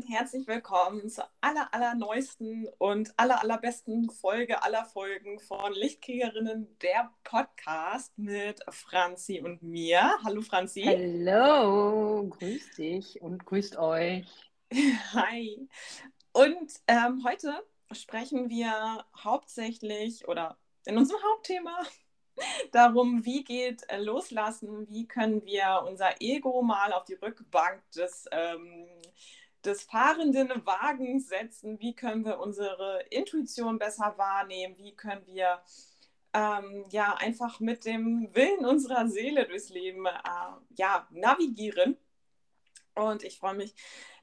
und herzlich willkommen zur aller, allerneuesten und aller, allerbesten Folge aller Folgen von Lichtkriegerinnen, der Podcast mit Franzi und mir. Hallo Franzi. Hallo, grüß dich und grüßt euch. Hi. Und ähm, heute sprechen wir hauptsächlich oder in unserem Hauptthema darum, wie geht äh, Loslassen, wie können wir unser Ego mal auf die Rückbank des, ähm, des fahrenden Wagens setzen, wie können wir unsere Intuition besser wahrnehmen, wie können wir ähm, ja einfach mit dem Willen unserer Seele durchs Leben äh, ja, navigieren. Und ich freue mich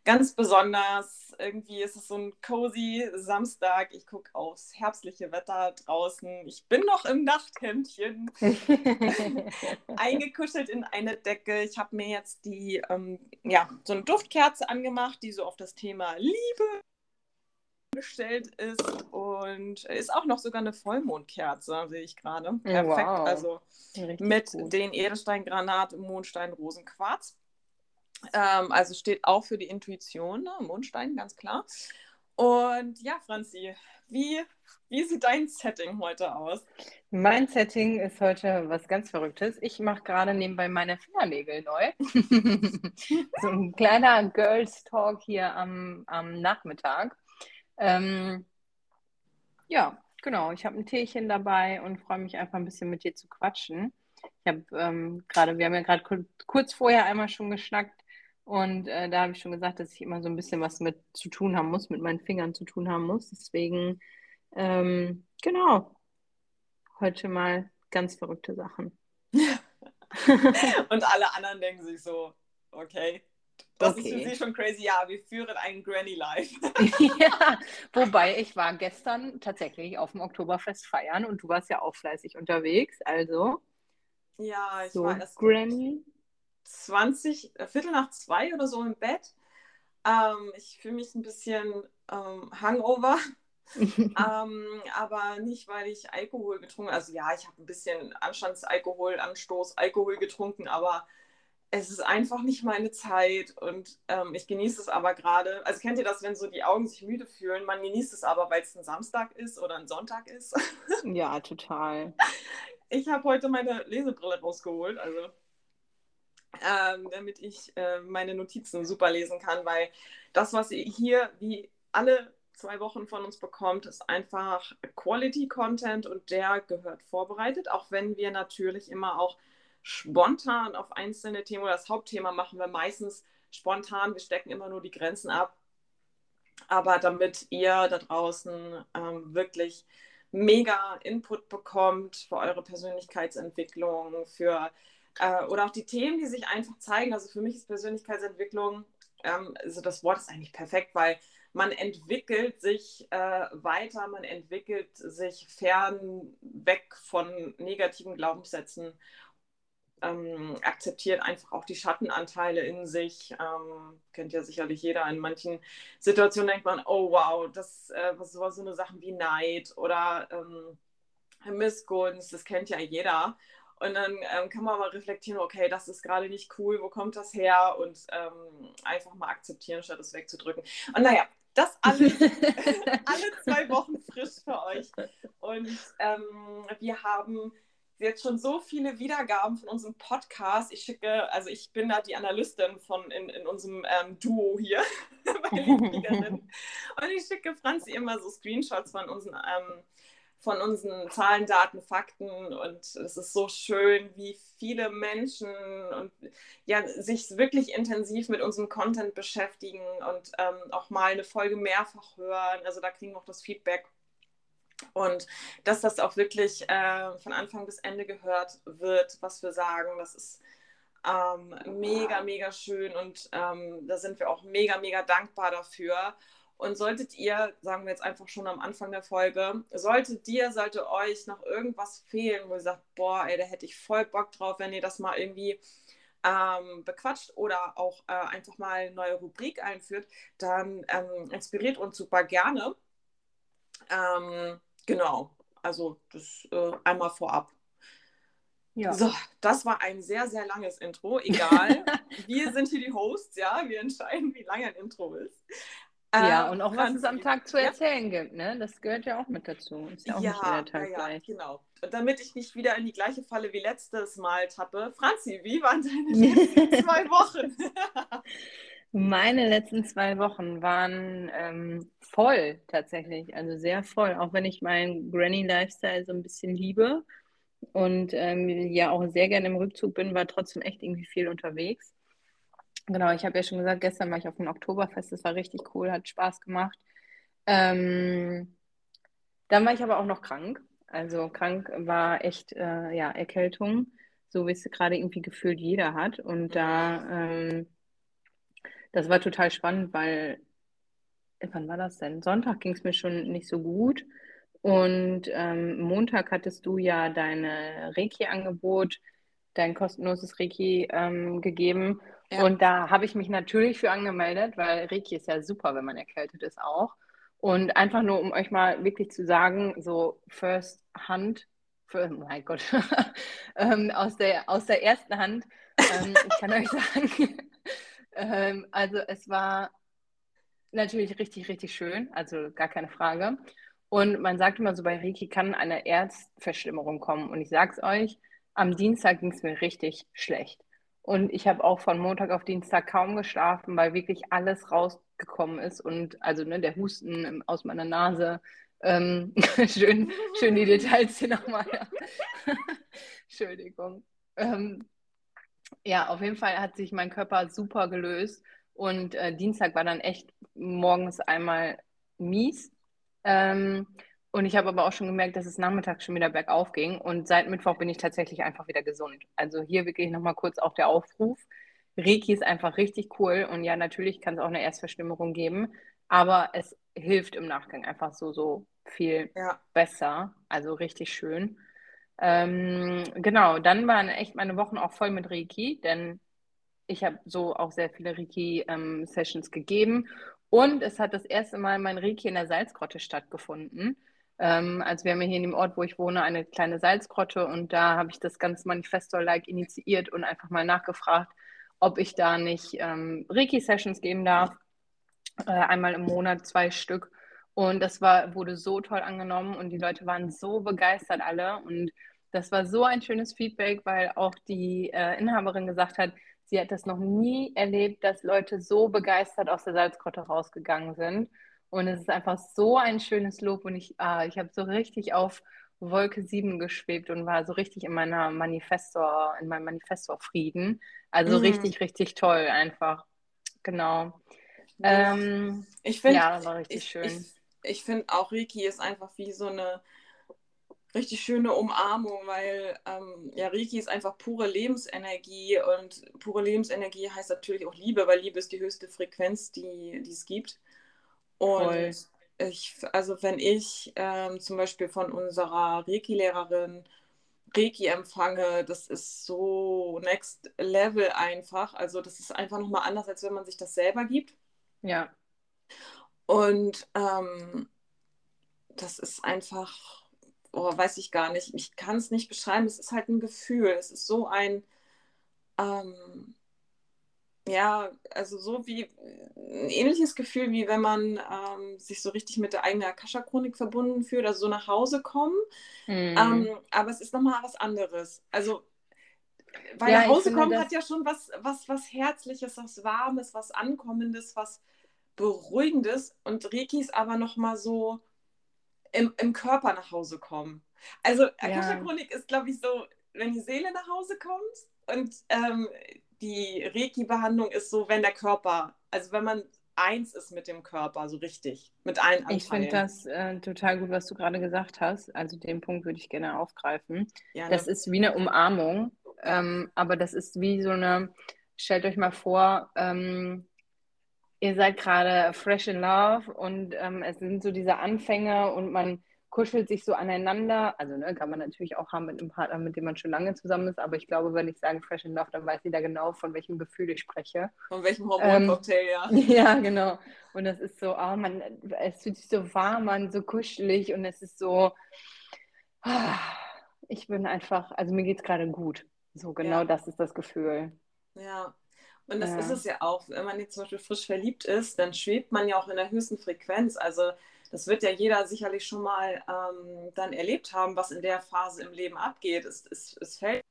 ganz besonders. Irgendwie ist es so ein cozy Samstag. Ich gucke aufs herbstliche Wetter draußen. Ich bin noch im Nachthemdchen, eingekuschelt in eine Decke. Ich habe mir jetzt die, ähm, ja, so eine Duftkerze angemacht, die so auf das Thema Liebe gestellt ist und ist auch noch sogar eine Vollmondkerze, sehe ich gerade. Perfekt, wow. also Richtig mit gut. den Edelsteingranat, Mondstein, Rosenquarz. Ähm, also steht auch für die Intuition, ne? Mondstein, ganz klar. Und ja, Franzi, wie, wie sieht dein Setting heute aus? Mein Setting ist heute was ganz Verrücktes. Ich mache gerade nebenbei meine Fingernägel neu. so ein kleiner Girls Talk hier am, am Nachmittag. Ähm, ja, genau. Ich habe ein Teechen dabei und freue mich einfach ein bisschen mit dir zu quatschen. Ich habe ähm, gerade, wir haben ja gerade kurz vorher einmal schon geschnackt und äh, da habe ich schon gesagt, dass ich immer so ein bisschen was mit zu tun haben muss, mit meinen Fingern zu tun haben muss. Deswegen, ähm, genau, heute mal ganz verrückte Sachen. und alle anderen denken sich so, okay, das okay. ist für sie schon crazy. Ja, wir führen ein Granny Life. ja, wobei ich war gestern tatsächlich auf dem Oktoberfest feiern und du warst ja auch fleißig unterwegs. Also. Ja, ich so war erst. Granny. 20, äh, Viertel nach zwei oder so im Bett. Ähm, ich fühle mich ein bisschen ähm, Hangover. ähm, aber nicht, weil ich Alkohol getrunken habe. Also ja, ich habe ein bisschen Anstandsalkohol, Anstoß, Alkohol getrunken, aber es ist einfach nicht meine Zeit und ähm, ich genieße es aber gerade. Also kennt ihr das, wenn so die Augen sich müde fühlen? Man genießt es aber, weil es ein Samstag ist oder ein Sonntag ist. ja, total. Ich habe heute meine Lesebrille rausgeholt, also ähm, damit ich äh, meine Notizen super lesen kann, weil das, was ihr hier wie alle zwei Wochen von uns bekommt, ist einfach Quality Content und der gehört vorbereitet, auch wenn wir natürlich immer auch spontan auf einzelne Themen oder das Hauptthema machen wir meistens spontan, wir stecken immer nur die Grenzen ab. Aber damit ihr da draußen ähm, wirklich mega Input bekommt für eure Persönlichkeitsentwicklung, für äh, oder auch die Themen, die sich einfach zeigen. Also für mich ist Persönlichkeitsentwicklung, ähm, also das Wort ist eigentlich perfekt, weil man entwickelt sich äh, weiter, man entwickelt sich fern weg von negativen Glaubenssätzen, ähm, akzeptiert einfach auch die Schattenanteile in sich. Ähm, kennt ja sicherlich jeder. In manchen Situationen denkt man, oh wow, das äh, was so, so eine Sachen wie Neid oder ähm, Missgunst, das kennt ja jeder. Und dann ähm, kann man mal reflektieren, okay, das ist gerade nicht cool, wo kommt das her? Und ähm, einfach mal akzeptieren, statt es wegzudrücken. Und naja, das alles alle zwei Wochen frisch für euch. Und ähm, wir haben jetzt schon so viele Wiedergaben von unserem Podcast. Ich schicke, also ich bin da die Analystin von in, in unserem ähm, Duo hier Und ich schicke Franzi immer so Screenshots von unseren ähm, von unseren Zahlen, Daten, Fakten und es ist so schön, wie viele Menschen und ja, sich wirklich intensiv mit unserem Content beschäftigen und ähm, auch mal eine Folge mehrfach hören. Also da kriegen wir auch das Feedback. Und dass das auch wirklich äh, von Anfang bis Ende gehört wird, was wir sagen, das ist ähm, mega, mega schön und ähm, da sind wir auch mega, mega dankbar dafür. Und solltet ihr, sagen wir jetzt einfach schon am Anfang der Folge, solltet dir, sollte euch noch irgendwas fehlen, wo ihr sagt, boah, ey, da hätte ich voll Bock drauf, wenn ihr das mal irgendwie ähm, bequatscht oder auch äh, einfach mal eine neue Rubrik einführt, dann ähm, inspiriert uns super gerne. Ähm, genau, also das äh, einmal vorab. Ja. So, das war ein sehr, sehr langes Intro. Egal. wir sind hier die Hosts, ja. Wir entscheiden, wie lang ein Intro ist. Ja, ähm, und auch was es am Tag zu erzählen ja. gibt, ne? Das gehört ja auch mit dazu. Ist ja auch ja, nicht jeder Tag ja, gleich. genau. Und damit ich nicht wieder in die gleiche Falle wie letztes Mal tappe, Franzi, wie waren deine letzten zwei Wochen? Meine letzten zwei Wochen waren ähm, voll tatsächlich, also sehr voll, auch wenn ich meinen Granny-Lifestyle so ein bisschen liebe und ähm, ja auch sehr gerne im Rückzug bin, war trotzdem echt irgendwie viel unterwegs. Genau, ich habe ja schon gesagt, gestern war ich auf dem Oktoberfest, das war richtig cool, hat Spaß gemacht. Ähm, dann war ich aber auch noch krank. Also krank war echt, äh, ja, Erkältung, so wie es gerade irgendwie gefühlt jeder hat. Und da, ähm, das war total spannend, weil, wann war das denn? Sonntag ging es mir schon nicht so gut. Und ähm, Montag hattest du ja deine Reiki-Angebot, dein kostenloses Reiki ähm, gegeben. Und da habe ich mich natürlich für angemeldet, weil Reiki ist ja super, wenn man erkältet ist auch. Und einfach nur, um euch mal wirklich zu sagen, so First Hand, für, oh mein Gott, ähm, aus, der, aus der ersten Hand, ähm, ich kann euch sagen, ähm, also es war natürlich richtig, richtig schön, also gar keine Frage. Und man sagt immer so, bei Reiki kann eine Erzverschlimmerung kommen. Und ich sage es euch, am Dienstag ging es mir richtig schlecht. Und ich habe auch von Montag auf Dienstag kaum geschlafen, weil wirklich alles rausgekommen ist. Und also ne, der Husten aus meiner Nase. Ähm, schön, schön die Details hier nochmal. Entschuldigung. Ähm, ja, auf jeden Fall hat sich mein Körper super gelöst. Und äh, Dienstag war dann echt morgens einmal mies. Ähm, und ich habe aber auch schon gemerkt, dass es nachmittags schon wieder bergauf ging. Und seit Mittwoch bin ich tatsächlich einfach wieder gesund. Also hier wirklich nochmal kurz auch der Aufruf. Reiki ist einfach richtig cool. Und ja, natürlich kann es auch eine Erstverschlimmerung geben. Aber es hilft im Nachgang einfach so, so viel ja. besser. Also richtig schön. Ähm, genau, dann waren echt meine Wochen auch voll mit Reiki, denn ich habe so auch sehr viele Reiki-Sessions ähm, gegeben. Und es hat das erste Mal mein Reiki in der Salzgrotte stattgefunden. Ähm, also wir haben hier in dem Ort, wo ich wohne, eine kleine Salzgrotte und da habe ich das ganze Manifesto-like initiiert und einfach mal nachgefragt, ob ich da nicht ähm, Reiki-Sessions geben darf. Äh, einmal im Monat zwei Stück. Und das war, wurde so toll angenommen und die Leute waren so begeistert alle. Und das war so ein schönes Feedback, weil auch die äh, Inhaberin gesagt hat, sie hat das noch nie erlebt, dass Leute so begeistert aus der Salzgrotte rausgegangen sind. Und es ist einfach so ein schönes Lob und ich, ah, ich habe so richtig auf Wolke 7 geschwebt und war so richtig in meiner Manifestor, in meinem Manifestor-Frieden. Also mhm. richtig, richtig toll einfach. Genau. Ja. Ähm, ich finde, ja, war richtig ich, schön. Ich, ich finde auch Reiki ist einfach wie so eine richtig schöne Umarmung, weil ähm, ja, Reiki ist einfach pure Lebensenergie und pure Lebensenergie heißt natürlich auch Liebe, weil Liebe ist die höchste Frequenz, die, die es gibt. Und ich, also wenn ich ähm, zum Beispiel von unserer Reiki-Lehrerin Reiki empfange, das ist so next level einfach. Also das ist einfach nochmal anders, als wenn man sich das selber gibt. Ja. Und ähm, das ist einfach, oh, weiß ich gar nicht. Ich kann es nicht beschreiben. Es ist halt ein Gefühl. Es ist so ein, ähm, ja, also so wie ein ähnliches Gefühl, wie wenn man ähm, sich so richtig mit der eigenen Akasha-Chronik verbunden fühlt, also so nach Hause kommen. Mhm. Ähm, aber es ist nochmal was anderes. Also, weil ja, nach Hause kommen das... hat ja schon was, was, was Herzliches, was Warmes, was Ankommendes, was Beruhigendes. Und Reiki ist aber nochmal so im, im Körper nach Hause kommen. Also, Akasha-Chronik ja. ist, glaube ich, so, wenn die Seele nach Hause kommt und ähm, die Reiki-Behandlung ist so, wenn der Körper, also wenn man eins ist mit dem Körper, so richtig, mit allen Anteilen. Ich finde das äh, total gut, was du gerade gesagt hast. Also den Punkt würde ich gerne aufgreifen. Ja, ne? Das ist wie eine Umarmung, ähm, aber das ist wie so eine, stellt euch mal vor, ähm, ihr seid gerade fresh in love und ähm, es sind so diese Anfänge und man kuschelt sich so aneinander. Also ne, kann man natürlich auch haben mit einem Partner, mit dem man schon lange zusammen ist, aber ich glaube, wenn ich sage Fresh in Love, dann weiß jeder genau, von welchem Gefühl ich spreche. Von welchem Hormoncocktail, ähm, ja. Ja, genau. Und das ist so, oh, man, es fühlt sich so warm an, so kuschelig und es ist so, ah, ich bin einfach, also mir geht es gerade gut. So genau Ja. das ist das Gefühl. Ja. Und das ist Ja. es ja auch, wenn man jetzt zum Beispiel frisch verliebt ist, dann schwebt man ja auch in der höchsten Frequenz. Also das wird ja jeder sicherlich schon mal ähm, dann erlebt haben, was in der Phase im Leben abgeht. Es, es, es fällt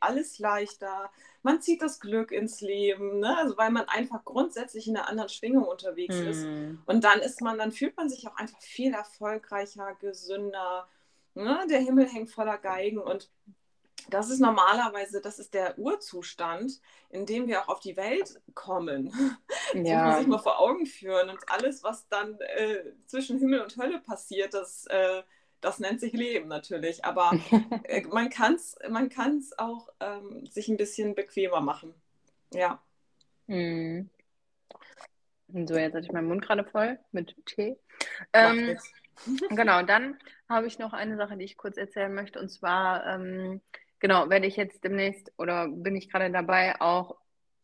alles leichter, man zieht das Glück ins Leben, ne? also weil man einfach grundsätzlich in einer anderen Schwingung unterwegs ist. Hm. Und dann ist man, dann fühlt man sich auch einfach viel erfolgreicher, gesünder. Ne? Der Himmel hängt voller Geigen und das ist normalerweise, das ist der Urzustand, in dem wir auch auf die Welt kommen. Das muss man Ja, sich mal vor Augen führen. Und alles, was dann äh, zwischen Himmel und Hölle passiert, das, äh, das nennt sich Leben natürlich. Aber äh, man kann es man kann's auch ähm, sich ein bisschen bequemer machen. Ja. Hm. Und so, jetzt hatte ich meinen Mund gerade voll mit Tee. Ähm, genau, dann habe ich noch eine Sache, die ich kurz erzählen möchte. Und zwar, ähm, genau, werde ich jetzt demnächst oder bin ich gerade dabei, auch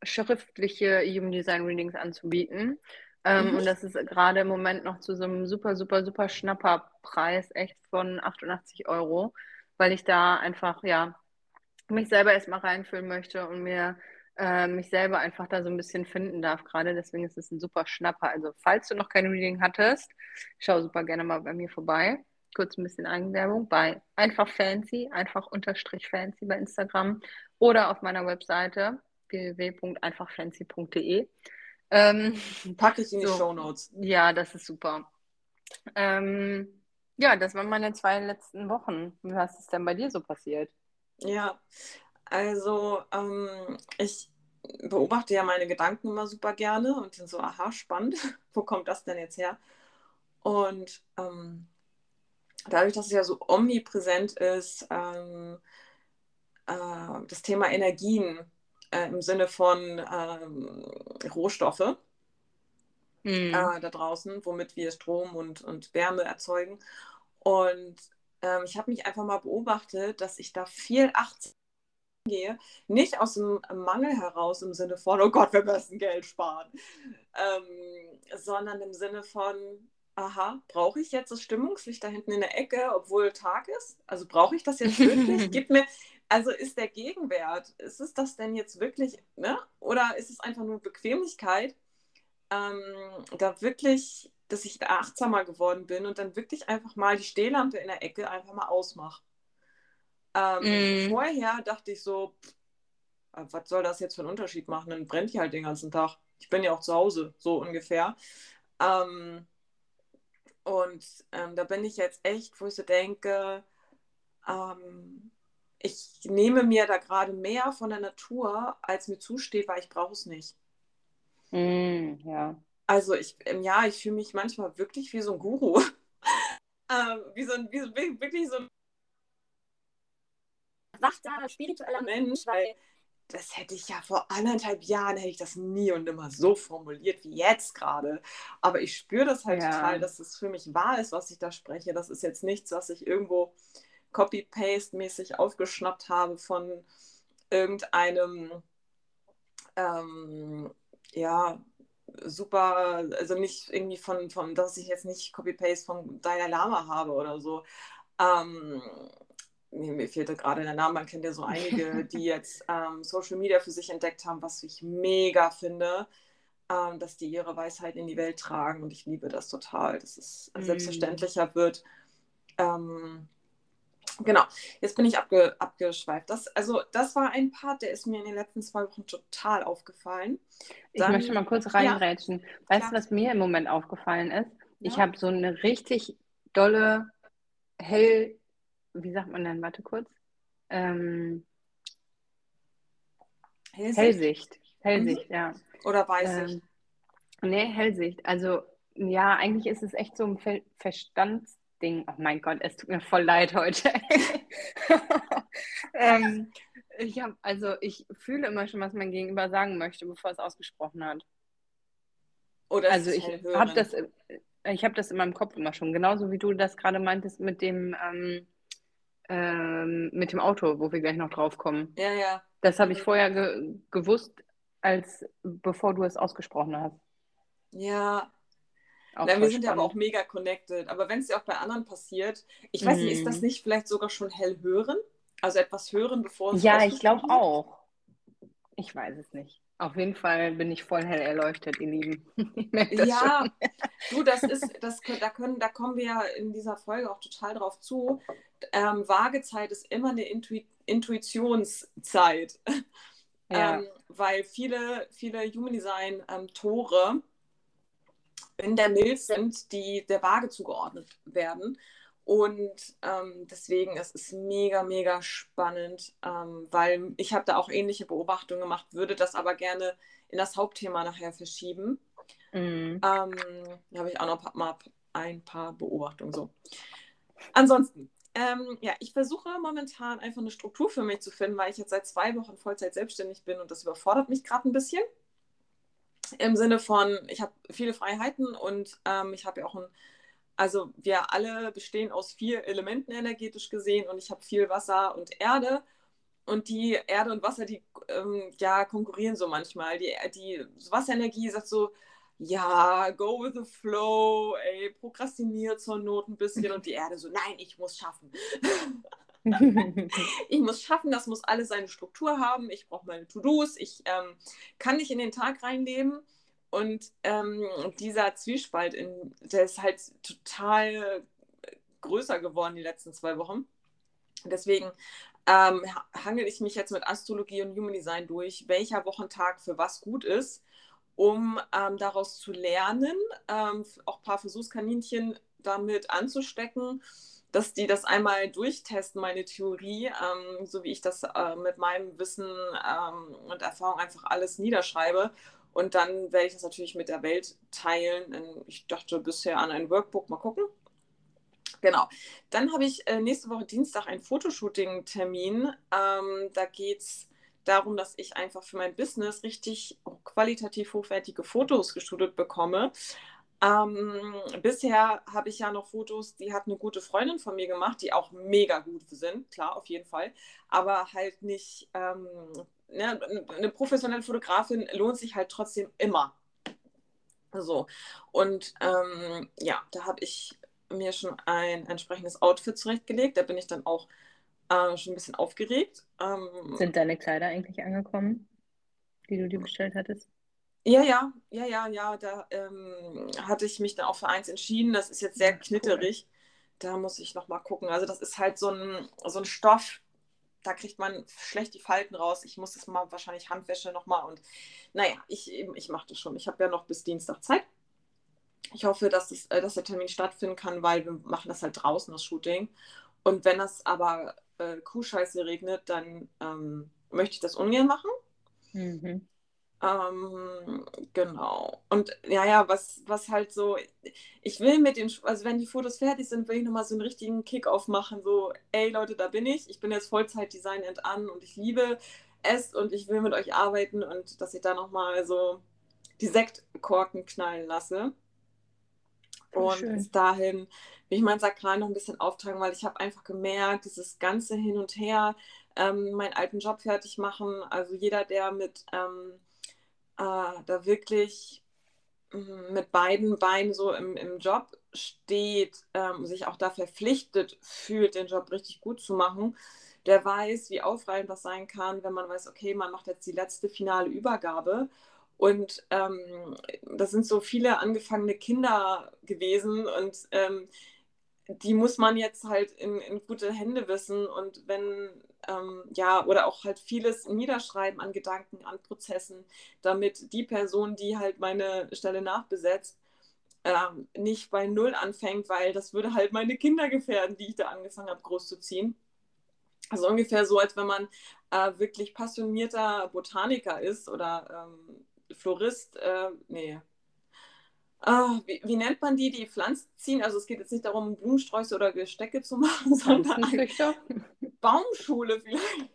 schriftliche Human Design Readings anzubieten. Ähm, Mhm. und das ist gerade im Moment noch zu so einem super, super, super Schnapperpreis, echt von 88 Euro, weil ich da einfach, ja, mich selber erstmal reinfühlen möchte und mir äh, mich selber einfach da so ein bisschen finden darf gerade. Deswegen ist es ein super Schnapper. Also, falls du noch kein Reading hattest, schau super gerne mal bei mir vorbei. Kurz ein bisschen Eigenwerbung bei einfach fancy, einfach unterstrich fancy bei Instagram oder auf meiner Webseite www.einfachfancy.de. Ähm, Packe ich in die so. Shownotes. ja, das ist super. Ähm, ja, das waren meine zwei letzten Wochen. Was ist denn bei dir so passiert? Ja, also ähm, ich beobachte ja meine Gedanken immer super gerne und bin so, aha, spannend, wo kommt das denn jetzt her? Und ähm, dadurch, dass es ja so omnipräsent ist, ähm, äh, das Thema Energien äh, im Sinne von ähm, Rohstoffe Hm. äh, da draußen, womit wir Strom und, und Wärme erzeugen. Und ähm, ich habe mich einfach mal beobachtet, dass ich da viel achtsam gehe, nicht aus dem Mangel heraus im Sinne von, oh Gott, wir müssen Geld sparen, ähm, sondern im Sinne von, aha, brauche ich jetzt das Stimmungslicht da hinten in der Ecke, obwohl Tag ist? Also brauche ich das jetzt wirklich? Gib mir, also ist der Gegenwert, ist es das denn jetzt wirklich, ne? Oder ist es einfach nur Bequemlichkeit, ähm, da wirklich, dass ich da achtsamer geworden bin und dann wirklich einfach mal die Stehlampe in der Ecke einfach mal ausmache. Ähm, Mm. Vorher dachte ich so, pff, äh, was soll das jetzt für einen Unterschied machen? Dann brennt die halt den ganzen Tag. Ich bin ja auch zu Hause, so ungefähr. Ähm, und ähm, da bin ich jetzt echt, wo ich so denke, ähm, ich nehme mir da gerade mehr von der Natur, als mir zusteht, weil ich brauche es nicht. Hm, ja. Also ich, ähm, ja, ich fühle mich manchmal wirklich wie so ein Guru. ähm, wie so ein, wie, so- wirklich so ein wachsamer, spiritueller Mensch, weil das hätte ich ja vor anderthalb Jahren, hätte ich das nie und nimmer so formuliert wie jetzt gerade. Aber ich spüre das halt Ja. total, dass es für mich wahr ist, was ich da spreche. Das ist jetzt nichts, was ich irgendwo copy-paste-mäßig aufgeschnappt habe von irgendeinem, ähm, ja, super, also nicht irgendwie von, von, dass ich jetzt nicht Copy-Paste von Dalai Lama habe oder so. Ähm, mir fehlte gerade der Name, man kennt ja so einige, die jetzt ähm, Social Media für sich entdeckt haben, was ich mega finde, ähm, dass die ihre Weisheit in die Welt tragen und ich liebe das total, dass es Mm. selbstverständlicher wird. Ähm, Genau, jetzt bin ich abge abgeschweift. Das, also, das war ein Part, der ist mir in den letzten zwei Wochen total aufgefallen. Ich Dann- möchte mal kurz reingrätschen. Weißt klar. du, was mir im Moment aufgefallen ist? Ich Ja. habe so eine richtig dolle, hell, wie sagt man denn? Warte kurz. Ähm, Hellsicht Hellsicht. Hellsicht, ja. oder Weißsicht? Ähm, nee, Hellsicht. Also, ja, eigentlich ist es echt so ein Ver Verstandsding. Oh mein Gott, es tut mir voll leid heute. ähm, ich habe, also ich fühle immer schon, was mein Gegenüber sagen möchte, bevor es ausgesprochen hat. oder Also ich hellhörend? habe das, äh, ich habe das in meinem Kopf immer schon, genauso wie du das gerade meintest mit dem, ähm, ähm, mit dem Auto, wo wir gleich noch drauf kommen. Ja, ja. Das habe ich Mhm. vorher ge gewusst, als bevor du es ausgesprochen hast. Ja, Auch Na, wir sind ja aber auch mega connected. Aber wenn es ja auch bei anderen passiert, ich weiß mm. nicht, ist das mhm. nicht vielleicht sogar schon hell hören? Also etwas hören, bevor es Ja, ich glaube auch. Ich weiß es nicht. Auf jeden Fall bin ich voll hell erleuchtet, ihr Lieben. ja, schon. du, das ist, das, da, können, da kommen wir ja in dieser Folge auch total drauf zu. Ähm, Waagezeit ist immer eine Intu Intuitionszeit. Ja. Ähm, weil viele, viele Human Design ähm, Tore in der Milz sind, die der Waage zugeordnet werden. Und ähm, deswegen es ist es mega, mega spannend, ähm, weil ich habe da auch ähnliche Beobachtungen gemacht, würde das aber gerne in das Hauptthema nachher verschieben. Mhm. Ähm, da habe ich auch noch mal ein paar Beobachtungen so. Ansonsten, ähm, ja, ich versuche momentan einfach eine Struktur für mich zu finden, weil ich jetzt seit zwei Wochen Vollzeit selbstständig bin und das überfordert mich gerade ein bisschen. Im Sinne von, ich habe viele Freiheiten und ähm, ich habe ja auch ein also wir alle bestehen aus vier Elementen energetisch gesehen und ich habe viel Wasser und Erde. Und die Erde und Wasser, die ähm, ja, konkurrieren so manchmal. Die, die Wasserenergie sagt so, ja, go with the flow, ey, prokrastiniert zur Not ein bisschen. Und die Erde so, nein, ich muss schaffen. ich muss schaffen, das muss alles seine Struktur haben. Ich brauche meine To-Dos. Ich ähm, kann nicht in den Tag reinleben. Und ähm, dieser Zwiespalt, in, der ist halt total größer geworden die letzten zwei Wochen. Deswegen ähm, hangel ich mich jetzt mit Astrologie und Human Design durch, welcher Wochentag für was gut ist, um ähm, daraus zu lernen, ähm, auch ein paar Versuchskaninchen damit anzustecken, dass die das einmal durchtesten, meine Theorie, ähm, so wie ich das äh, mit meinem Wissen ähm, und Erfahrung einfach alles niederschreibe und dann werde ich das natürlich mit der Welt teilen. Ich dachte bisher an ein Workbook, mal gucken. Genau. Dann habe ich äh, nächste Woche Dienstag einen Fotoshooting-Termin. Ähm, da geht es darum, dass ich einfach für mein Business richtig qualitativ hochwertige Fotos gestudiert bekomme. Ähm, bisher habe ich ja noch Fotos, die hat eine gute Freundin von mir gemacht, die auch mega gut sind, klar, auf jeden Fall, aber halt nicht ähm, ne, eine professionelle Fotografin lohnt sich halt trotzdem immer. So. Und ähm, ja, da habe ich mir schon ein entsprechendes Outfit zurechtgelegt. Da bin ich dann auch äh, schon ein bisschen aufgeregt. Ähm, Sind deine Kleider eigentlich angekommen, die du dir bestellt hattest? Ja, ja, ja, ja, ja. Da ähm, hatte ich mich dann auch für eins entschieden. Das ist jetzt sehr ja, knitterig. Cool. Da muss ich noch mal gucken. Also das ist halt so ein, so ein Stoff, da kriegt man schlecht die Falten raus. Ich muss das mal wahrscheinlich Handwäsche nochmal und naja, ich, ich mache das schon. Ich habe ja noch bis Dienstag Zeit. Ich hoffe, dass, das, äh, dass der Termin stattfinden kann, weil wir machen das halt draußen, das Shooting. Und wenn das aber äh, Kuhscheiße regnet, dann ähm, möchte ich das ungern machen. Mhm. Ähm, genau. Und ja, ja, was, was halt so, ich will mit den, also wenn die Fotos fertig sind, will ich nochmal so einen richtigen Kick-Off machen, so, ey Leute, da bin ich, ich bin jetzt Vollzeit-Design and an und ich liebe es und ich will mit euch arbeiten und dass ich da nochmal so die Sektkorken knallen lasse. Und Schön. bis dahin will ich mein Sakral noch ein bisschen auftragen, weil ich habe einfach gemerkt, dieses ganze Hin und Her, ähm, meinen alten Job fertig machen, also jeder, der mit ähm, äh, da wirklich mm, mit beiden Beinen so im, im Job steht, ähm, sich auch da verpflichtet fühlt, den Job richtig gut zu machen, der weiß, wie aufreibend das sein kann, wenn man weiß, okay, man macht jetzt die letzte finale Übergabe. Und ähm, das sind so viele angefangene Kinder gewesen und ähm, die muss man jetzt halt in, in gute Hände wissen. Und wenn ähm, ja, oder auch halt vieles niederschreiben an Gedanken, an Prozessen, damit die Person, die halt meine Stelle nachbesetzt, ähm, nicht bei Null anfängt, weil das würde halt meine Kinder gefährden, die ich da angefangen habe, großzuziehen. Also ungefähr so, als wenn man äh, wirklich passionierter Botaniker ist oder ähm, Florist, äh, nee, Uh, wie, wie, nennt man die, die Pflanzen ziehen? Also es geht jetzt nicht darum, Blumensträuße oder Gestecke zu machen, sondern Baumschule vielleicht.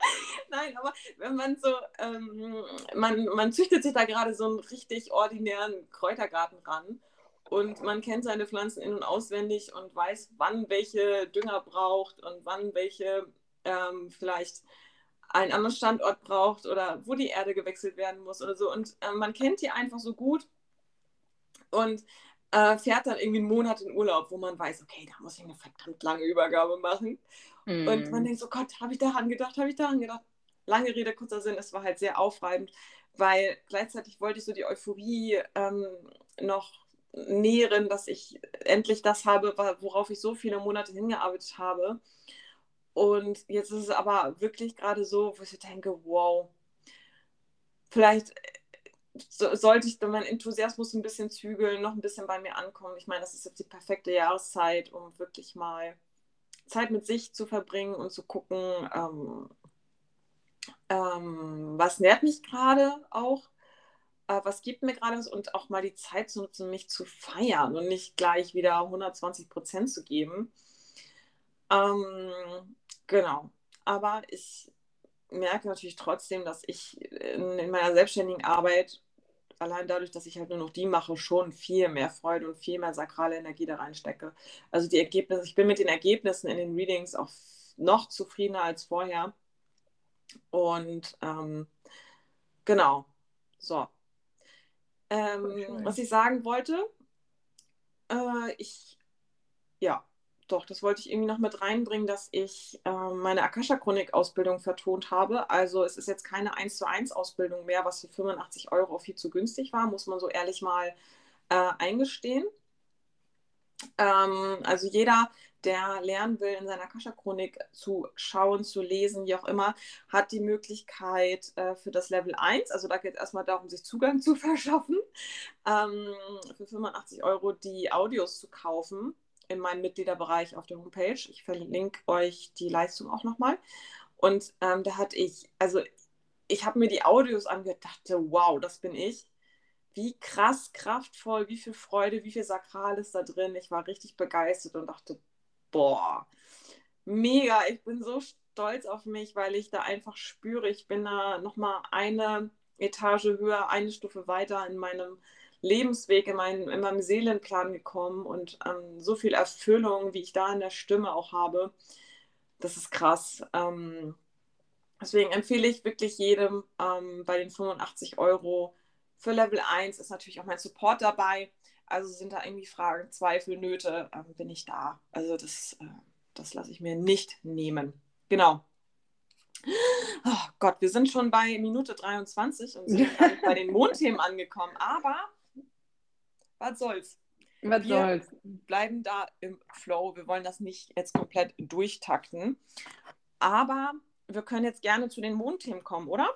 Nein, aber wenn man so, ähm, man, man züchtet sich da gerade so einen richtig ordinären Kräutergarten ran und man kennt seine Pflanzen in- und auswendig und weiß, wann welche Dünger braucht und wann welche ähm, vielleicht einen anderen Standort braucht oder wo die Erde gewechselt werden muss oder so. Und äh, man kennt die einfach so gut und äh, fährt dann irgendwie einen Monat in Urlaub, wo man weiß, okay, da muss ich eine verdammt lange Übergabe machen. Mm. Und man hm. denkt so, Gott, habe ich daran gedacht, habe ich daran gedacht. Lange Rede, kurzer Sinn, es war halt sehr aufreibend, weil gleichzeitig wollte ich so die Euphorie ähm, noch nähren, dass ich endlich das habe, worauf ich so viele Monate hingearbeitet habe. Und jetzt ist es aber wirklich gerade so, wo ich denke, wow, vielleicht so, sollte ich meinen Enthusiasmus ein bisschen zügeln, noch ein bisschen bei mir ankommen. Ich meine, das ist jetzt die perfekte Jahreszeit, um wirklich mal Zeit mit sich zu verbringen und zu gucken, ähm, ähm, was nährt mich gerade auch, äh, was gibt mir gerade was und auch mal die Zeit zu nutzen, mich zu feiern und nicht gleich wieder 120 Prozent zu geben. Ähm, genau. Aber ich merke natürlich trotzdem, dass ich in, in meiner selbstständigen Arbeit allein dadurch, dass ich halt nur noch die mache, schon viel mehr Freude und viel mehr sakrale Energie da reinstecke. Also die Ergebnisse, ich bin mit den Ergebnissen in den Readings auch noch zufriedener als vorher. Und ähm, genau, so. Ähm, was ich sagen wollte, äh, ich, ja, doch, das wollte ich irgendwie noch mit reinbringen, dass ich äh, meine Akasha-Chronik-Ausbildung vertont habe. Also es ist jetzt keine 1 zu 1 Ausbildung mehr, was für 85 Euro viel zu günstig war, muss man so ehrlich mal äh, eingestehen. Ähm, also jeder, der lernen will, in seiner Akasha-Chronik zu schauen, zu lesen, wie auch immer, hat die Möglichkeit äh, für das Level 1, also da geht es erstmal darum, sich Zugang zu verschaffen, ähm, für 85 Euro die Audios zu kaufen in meinem Mitgliederbereich auf der Homepage. Ich verlinke euch die Leistung auch nochmal. Und ähm, da hatte ich, also ich habe mir die Audios angehört, dachte, wow, das bin ich. Wie krass kraftvoll, wie viel Freude, wie viel Sakral ist da drin. Ich war richtig begeistert und dachte, boah, mega, ich bin so stolz auf mich, weil ich da einfach spüre, ich bin da nochmal eine Etage höher, eine Stufe weiter in meinem Lebensweg, in, mein, in meinem Seelenplan gekommen und ähm, so viel Erfüllung, wie ich da in der Stimme auch habe, das ist krass. Ähm, deswegen empfehle ich wirklich jedem ähm, bei den 85 Euro für Level 1 ist natürlich auch mein Support dabei. Also sind da irgendwie Fragen, Zweifel, Nöte, ähm, bin ich da. Also das, äh, das lasse ich mir nicht nehmen. Genau. Oh Gott, wir sind schon bei Minute 23 und sind bei den Mondthemen angekommen. Aber was soll's? Was wir soll's? bleiben da im Flow. Wir wollen das nicht jetzt komplett durchtakten. Aber wir können jetzt gerne zu den Mondthemen kommen, oder?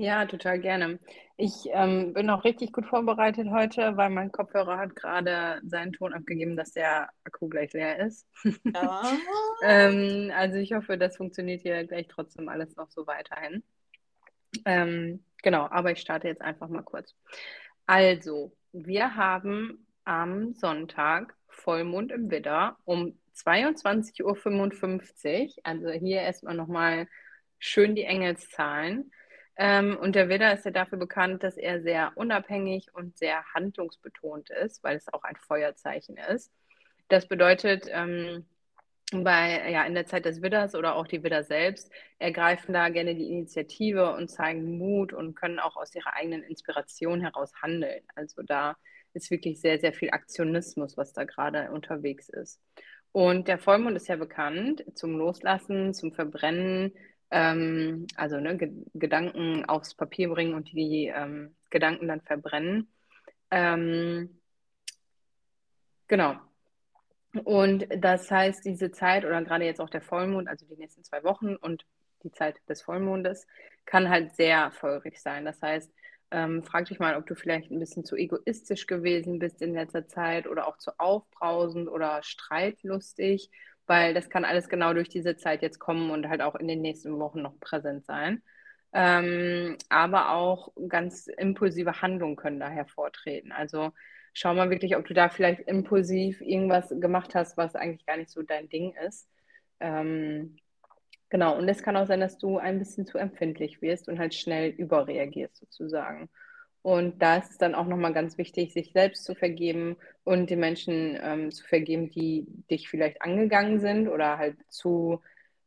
Ja, total gerne. Ich ähm, bin auch richtig gut vorbereitet heute, weil mein Kopfhörer hat gerade seinen Ton abgegeben, dass der Akku gleich leer ist. Ja. ähm, also ich hoffe, das funktioniert hier gleich trotzdem alles noch so weiterhin. Ähm, genau, aber ich starte jetzt einfach mal kurz. Also, wir haben am Sonntag Vollmond im Widder um 22.55 Uhr. Also hier erstmal nochmal schön die Engelszahlen. Ähm, und der Widder ist ja dafür bekannt, dass er sehr unabhängig und sehr handlungsbetont ist, weil es auch ein Feuerzeichen ist. Das bedeutet, ähm, bei, ja, in der Zeit des Widders oder auch die Widder selbst ergreifen da gerne die Initiative und zeigen Mut und können auch aus ihrer eigenen Inspiration heraus handeln. Also da ist wirklich sehr, sehr viel Aktionismus, was da gerade unterwegs ist. Und der Vollmond ist ja bekannt zum Loslassen, zum Verbrennen, ähm, also ne, Gedanken aufs Papier bringen und die ähm, Gedanken dann verbrennen. Ähm, genau. Und das heißt, diese Zeit oder gerade jetzt auch der Vollmond, also die nächsten zwei Wochen und die Zeit des Vollmondes, kann halt sehr feurig sein. Das heißt, ähm, frag dich mal, ob du vielleicht ein bisschen zu egoistisch gewesen bist in letzter Zeit oder auch zu aufbrausend oder streitlustig weil das kann alles genau durch diese Zeit jetzt kommen und halt auch in den nächsten Wochen noch präsent sein. Ähm, aber auch ganz impulsive Handlungen können da hervortreten. Also schau mal wirklich, ob du da vielleicht impulsiv irgendwas gemacht hast, was eigentlich gar nicht so dein Ding ist. Ähm, genau, und es kann auch sein, dass du ein bisschen zu empfindlich wirst und halt schnell überreagierst sozusagen. Und da ist es dann auch nochmal ganz wichtig, sich selbst zu vergeben und den Menschen ähm, zu vergeben, die dich vielleicht angegangen sind oder halt zu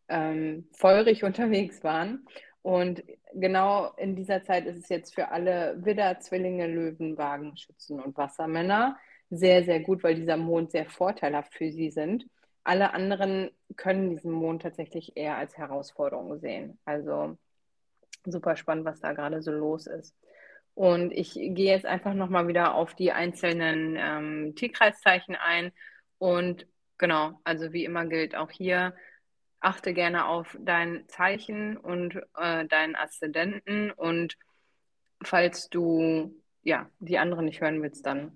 ähm, feurig unterwegs waren. Und genau in dieser Zeit ist es jetzt für alle Widder, Zwillinge, Löwen, Wagen, Schützen und Wassermänner sehr, sehr gut, weil dieser Mond sehr vorteilhaft für sie sind. Alle anderen können diesen Mond tatsächlich eher als Herausforderung sehen. Also super spannend, was da gerade so los ist. Und ich gehe jetzt einfach nochmal wieder auf die einzelnen ähm, Tierkreiszeichen ein. Und genau, also wie immer gilt auch hier, achte gerne auf dein Zeichen und äh, deinen Aszendenten. Und falls du ja die anderen nicht hören willst, dann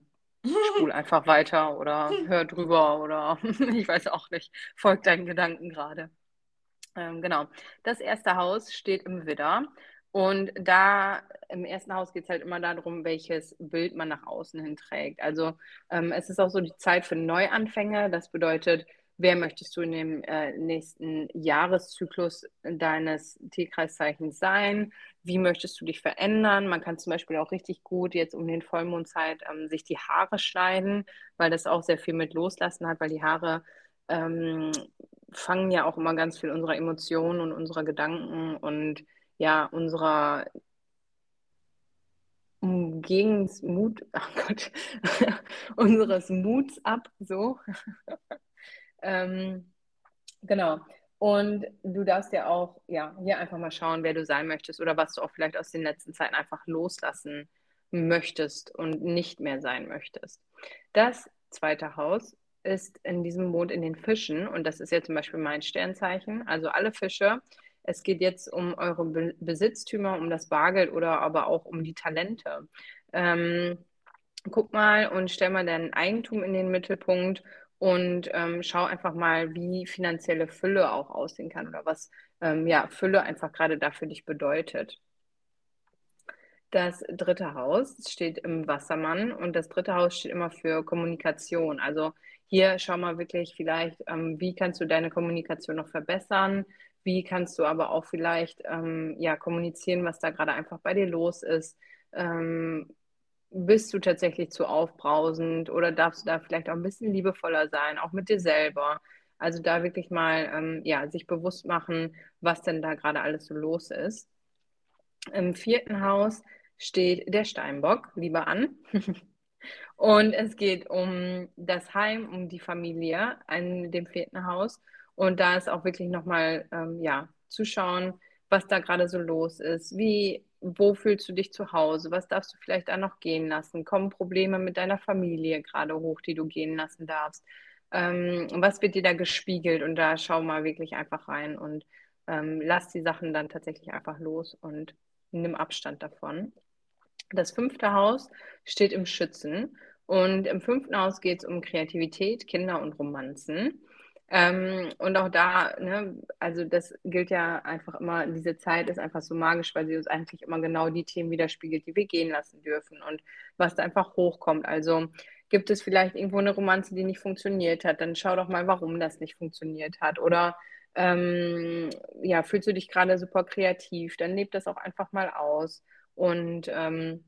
spul einfach weiter oder hör drüber oder ich weiß auch nicht, folg deinen Gedanken gerade. Ähm, genau. Das erste Haus steht im Widder. Und da im ersten Haus geht es halt immer darum, welches Bild man nach außen hin trägt. Also ähm, es ist auch so die Zeit für Neuanfänge. Das bedeutet, wer möchtest du in dem äh, nächsten Jahreszyklus deines Tierkreiszeichens sein? Wie möchtest du dich verändern? Man kann zum Beispiel auch richtig gut jetzt um den Vollmondzeit ähm, sich die Haare schneiden, weil das auch sehr viel mit Loslassen hat, weil die Haare ähm, fangen ja auch immer ganz viel unserer Emotionen und unserer Gedanken und ja, unserer Umgehungsmut, oh Gott, unseres Muts ab, so. ähm, genau. Und du darfst ja auch, ja, hier einfach mal schauen, wer du sein möchtest oder was du auch vielleicht aus den letzten Zeiten einfach loslassen möchtest und nicht mehr sein möchtest. Das zweite Haus ist in diesem Mond in den Fischen und das ist ja zum Beispiel mein Sternzeichen. Also alle Fische es geht jetzt um eure Be Besitztümer, um das Bargeld oder aber auch um die Talente. Ähm, guck mal und stell mal dein Eigentum in den Mittelpunkt und ähm, schau einfach mal, wie finanzielle Fülle auch aussehen kann oder was ähm, ja, Fülle einfach gerade da für dich bedeutet. Das dritte Haus steht im Wassermann und das dritte Haus steht immer für Kommunikation. Also hier schau mal wirklich vielleicht, ähm, wie kannst du deine Kommunikation noch verbessern? Wie kannst du aber auch vielleicht ähm, ja, kommunizieren, was da gerade einfach bei dir los ist? Bist du tatsächlich zu aufbrausend oder darfst du da vielleicht auch ein bisschen liebevoller sein, auch mit dir selber? Also da wirklich mal ähm, ja, sich bewusst machen, was denn da gerade alles so los ist. Im vierten Haus steht der Steinbock, lieber an. Und es geht um das Heim, um die Familie in dem vierten Haus. Und da ist auch wirklich nochmal, ähm, ja, zu schauen, was da gerade so los ist. Wie, wo fühlst du dich zu Hause? Was darfst du vielleicht da noch gehen lassen? Kommen Probleme mit deiner Familie gerade hoch, die du gehen lassen darfst? Ähm, was wird dir da gespiegelt? Und da schau mal wirklich einfach rein und ähm, lass die Sachen dann tatsächlich einfach los und nimm Abstand davon. Das fünfte Haus steht im Schützen. Und im fünften Haus geht es um Kreativität, Kinder und Romanzen. Ähm, und auch da, ne, also das gilt ja einfach immer, diese Zeit ist einfach so magisch, weil sie uns eigentlich immer genau die Themen widerspiegelt, die wir gehen lassen dürfen und was da einfach hochkommt. Also gibt es vielleicht irgendwo eine Romanze, die nicht funktioniert hat, dann schau doch mal, warum das nicht funktioniert hat. Oder ähm, ja, fühlst du dich gerade super kreativ, dann lebt das auch einfach mal aus. Und ähm,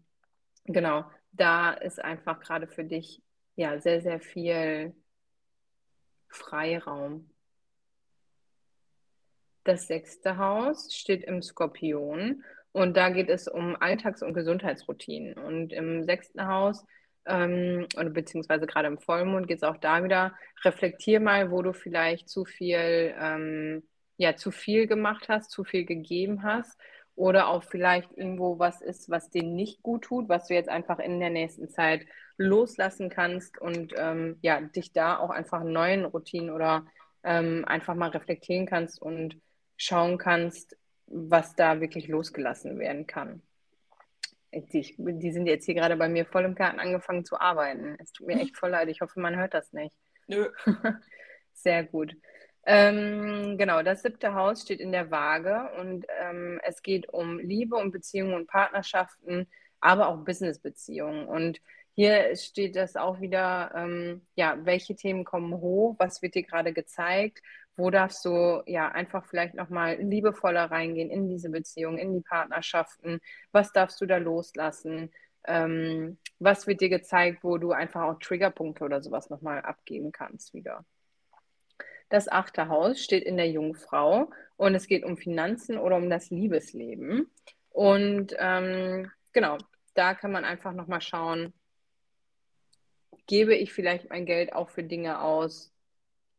genau, da ist einfach gerade für dich ja sehr, sehr viel Freiraum. Das sechste Haus steht im Skorpion und da geht es um Alltags- und Gesundheitsroutinen. Und im sechsten Haus, ähm, beziehungsweise gerade im Vollmond, geht es auch da wieder, reflektier mal, wo du vielleicht zu viel, ähm, ja, zu viel gemacht hast, zu viel gegeben hast oder auch vielleicht irgendwo was ist, was dir nicht gut tut, was du jetzt einfach in der nächsten Zeit loslassen kannst und ähm, ja, dich da auch einfach neuen Routinen oder ähm, einfach mal reflektieren kannst und schauen kannst, was da wirklich losgelassen werden kann. Die, die sind jetzt hier gerade bei mir voll im Garten angefangen zu arbeiten. Es tut mir echt voll leid. Ich hoffe, man hört das nicht. Nö. Sehr gut. Ähm, genau, das siebte Haus steht in der Waage und ähm, es geht um Liebe und Beziehungen und Partnerschaften, aber auch Businessbeziehungen. Und hier steht das auch wieder, ähm, ja, welche Themen kommen hoch, was wird dir gerade gezeigt, wo darfst du ja einfach vielleicht nochmal liebevoller reingehen in diese Beziehungen, in die Partnerschaften, was darfst du da loslassen, ähm, was wird dir gezeigt, wo du einfach auch Triggerpunkte oder sowas nochmal abgeben kannst wieder. Das achte Haus steht in der Jungfrau und es geht um Finanzen oder um das Liebesleben. Und ähm, genau, da kann man einfach nochmal schauen, gebe ich vielleicht mein Geld auch für Dinge aus,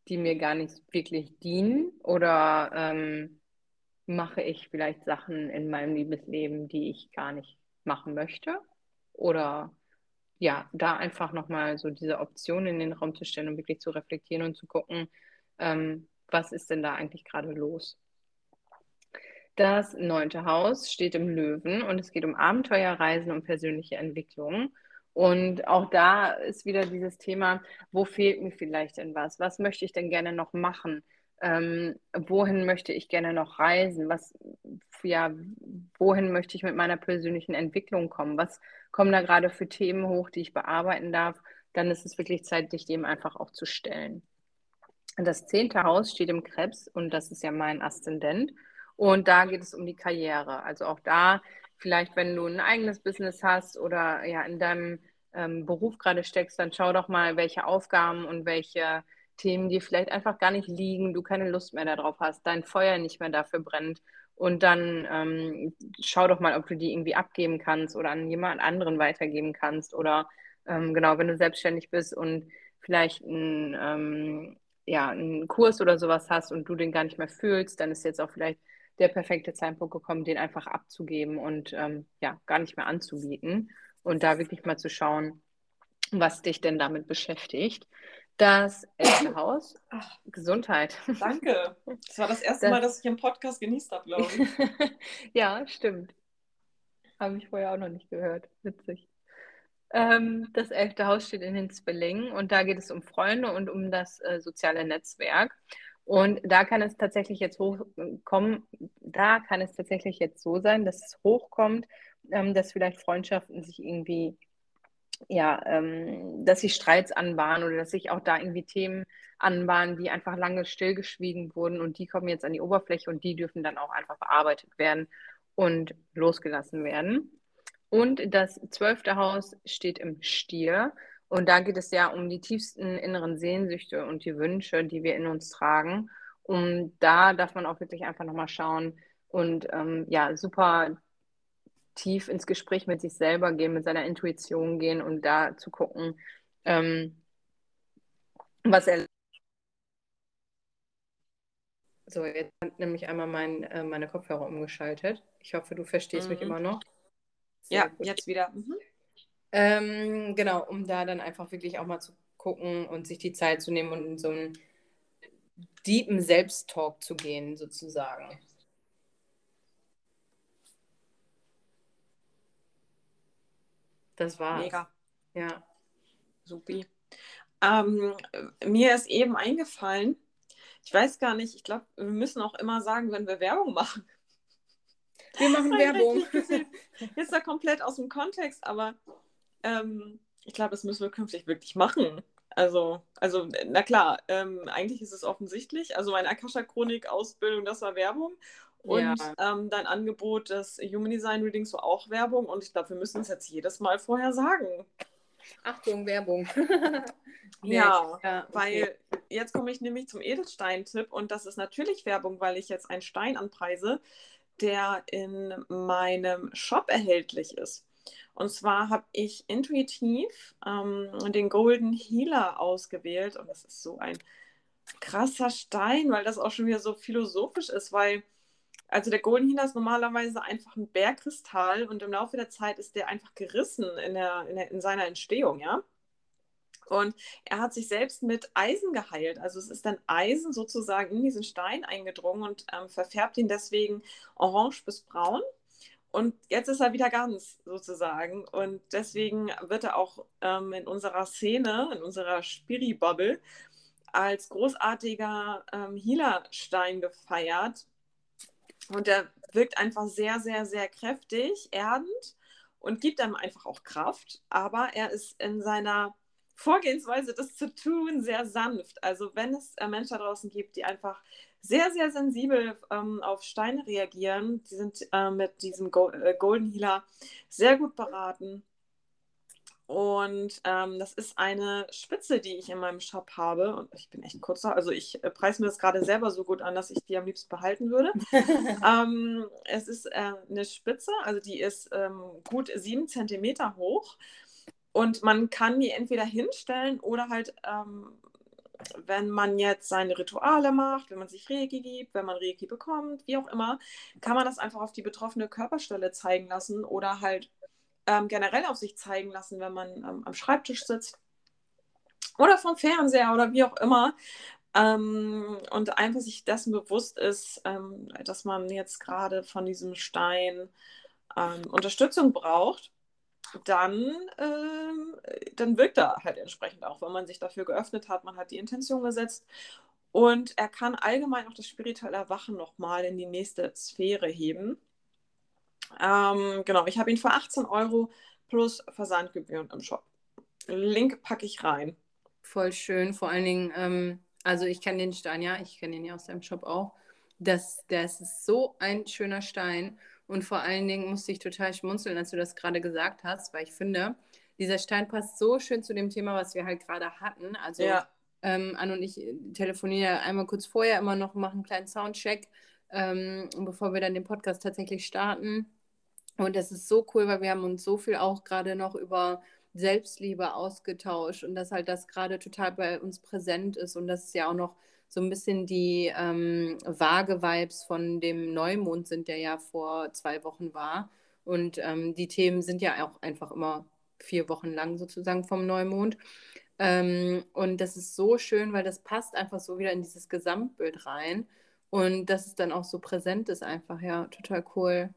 die mir gar nicht wirklich dienen? Oder ähm, mache ich vielleicht Sachen in meinem Liebesleben, die ich gar nicht machen möchte? Oder ja, da einfach nochmal so diese Option in den Raum zu stellen und wirklich zu reflektieren und zu gucken, ähm, was ist denn da eigentlich gerade los? Das neunte Haus steht im Löwen und es geht um Abenteuerreisen und persönliche Entwicklung. Und auch da ist wieder dieses Thema, wo fehlt mir vielleicht denn was? Was möchte ich denn gerne noch machen? Ähm, wohin möchte ich gerne noch reisen? Was, ja, wohin möchte ich mit meiner persönlichen Entwicklung kommen? Was kommen da gerade für Themen hoch, die ich bearbeiten darf? Dann ist es wirklich Zeit, dich dem einfach auch zu stellen. Das zehnte Haus steht im Krebs und das ist ja mein Aszendent. Und da geht es um die Karriere. Also auch da, vielleicht, wenn du ein eigenes Business hast oder ja in deinem ähm, Beruf gerade steckst, dann schau doch mal, welche Aufgaben und welche Themen dir vielleicht einfach gar nicht liegen, du keine Lust mehr darauf hast, dein Feuer nicht mehr dafür brennt. Und dann ähm, schau doch mal, ob du die irgendwie abgeben kannst oder an jemand anderen weitergeben kannst. Oder ähm, genau, wenn du selbstständig bist und vielleicht ein, ähm, ja, einen Kurs oder sowas hast und du den gar nicht mehr fühlst, dann ist jetzt auch vielleicht der perfekte Zeitpunkt gekommen, den einfach abzugeben und ähm, ja, gar nicht mehr anzubieten und da wirklich mal zu schauen, was dich denn damit beschäftigt. Das erste Haus, Ach, Gesundheit. Danke. Das war das erste das, Mal, dass ich einen Podcast genießt habe, glaube ich. ja, stimmt. Habe ich vorher auch noch nicht gehört. Witzig. Ähm, das elfte Haus steht in den Zwillingen und da geht es um Freunde und um das äh, soziale Netzwerk. Und da kann es tatsächlich jetzt hochkommen, da kann es tatsächlich jetzt so sein, dass es hochkommt, ähm, dass vielleicht Freundschaften sich irgendwie, ja, ähm, dass sich Streits anbahnen oder dass sich auch da irgendwie Themen anbahnen, die einfach lange stillgeschwiegen wurden und die kommen jetzt an die Oberfläche und die dürfen dann auch einfach bearbeitet werden und losgelassen werden. Und das zwölfte Haus steht im Stier. Und da geht es ja um die tiefsten inneren Sehnsüchte und die Wünsche, die wir in uns tragen. Und da darf man auch wirklich einfach nochmal schauen und ähm, ja, super tief ins Gespräch mit sich selber gehen, mit seiner Intuition gehen und da zu gucken, ähm, was er. So, jetzt hat nämlich einmal mein, äh, meine Kopfhörer umgeschaltet. Ich hoffe, du verstehst mhm. mich immer noch. Sehr ja, gut. jetzt wieder. Mhm. Ähm, genau, um da dann einfach wirklich auch mal zu gucken und sich die Zeit zu nehmen und in so einen deepen Selbsttalk zu gehen, sozusagen. Das war's. Mega. Ja. Supi. Ähm, mir ist eben eingefallen, ich weiß gar nicht, ich glaube, wir müssen auch immer sagen, wenn wir Werbung machen. Wir machen Werbung. Ist da komplett aus dem Kontext, aber ähm, ich glaube, das müssen wir künftig wirklich machen. Also, also na klar, ähm, eigentlich ist es offensichtlich. Also meine Akasha-Chronik-Ausbildung, das war Werbung. Und ja. ähm, dein Angebot des Human Design Readings war auch Werbung. Und ich glaube, wir müssen es jetzt jedes Mal vorher sagen. Achtung, Werbung. ja, ja okay. weil jetzt komme ich nämlich zum Edelstein-Tipp. Und das ist natürlich Werbung, weil ich jetzt einen Stein anpreise, der in meinem Shop erhältlich ist. Und zwar habe ich intuitiv ähm, den Golden Healer ausgewählt. Und das ist so ein krasser Stein, weil das auch schon wieder so philosophisch ist, weil also der Golden Healer ist normalerweise einfach ein Bergkristall und im Laufe der Zeit ist der einfach gerissen in, der, in, der, in seiner Entstehung, ja. Und er hat sich selbst mit Eisen geheilt. Also es ist dann Eisen sozusagen in diesen Stein eingedrungen und ähm, verfärbt ihn deswegen orange bis braun. Und jetzt ist er wieder ganz sozusagen. Und deswegen wird er auch ähm, in unserer Szene, in unserer Spiri-Bubble, als großartiger ähm, Healerstein gefeiert, und der wirkt einfach sehr, sehr, sehr kräftig, erdend und gibt einem einfach auch Kraft. Aber er ist in seiner Vorgehensweise, das zu tun, sehr sanft. Also wenn es äh, Menschen da draußen gibt, die einfach sehr, sehr sensibel ähm, auf Steine reagieren, die sind äh, mit diesem Go äh, Golden Healer sehr gut beraten. Und ähm, das ist eine Spitze, die ich in meinem Shop habe. Und ich bin echt kurz, also ich äh, preise mir das gerade selber so gut an, dass ich die am liebsten behalten würde. ähm, es ist äh, eine Spitze, also die ist ähm, gut sieben Zentimeter hoch. Und man kann die entweder hinstellen oder halt, ähm, wenn man jetzt seine Rituale macht, wenn man sich Reiki gibt, wenn man Reiki bekommt, wie auch immer, kann man das einfach auf die betroffene Körperstelle zeigen lassen oder halt ähm, generell auf sich zeigen lassen, wenn man ähm, am Schreibtisch sitzt oder vom Fernseher oder wie auch immer. Ähm, und einfach sich dessen bewusst ist, ähm, dass man jetzt gerade von diesem Stein ähm, Unterstützung braucht, dann, ähm, dann wirkt er halt entsprechend auch, wenn man sich dafür geöffnet hat, man hat die Intention gesetzt und er kann allgemein auch das spirituelle Erwachen nochmal in die nächste Sphäre heben. Ähm, genau, ich habe ihn für 18 Euro plus Versandgebühren im Shop. Link packe ich rein. Voll schön, vor allen Dingen, ähm, also ich kenne den Stein ja, ich kenne den ja aus deinem Shop auch. Das, das ist so ein schöner Stein und vor allen Dingen musste ich total schmunzeln, als du das gerade gesagt hast, weil ich finde, dieser Stein passt so schön zu dem Thema, was wir halt gerade hatten. Also ja. ähm, Anne und ich telefonieren einmal kurz vorher immer noch, machen einen kleinen Soundcheck, ähm, bevor wir dann den Podcast tatsächlich starten. Und das ist so cool, weil wir haben uns so viel auch gerade noch über Selbstliebe ausgetauscht und dass halt das gerade total bei uns präsent ist und das ist ja auch noch so ein bisschen die ähm, vage Vibes von dem Neumond sind, der ja vor zwei Wochen war. Und ähm, die Themen sind ja auch einfach immer vier Wochen lang sozusagen vom Neumond. Ähm, und das ist so schön, weil das passt einfach so wieder in dieses Gesamtbild rein. Und dass es dann auch so präsent ist, einfach, ja, total cool.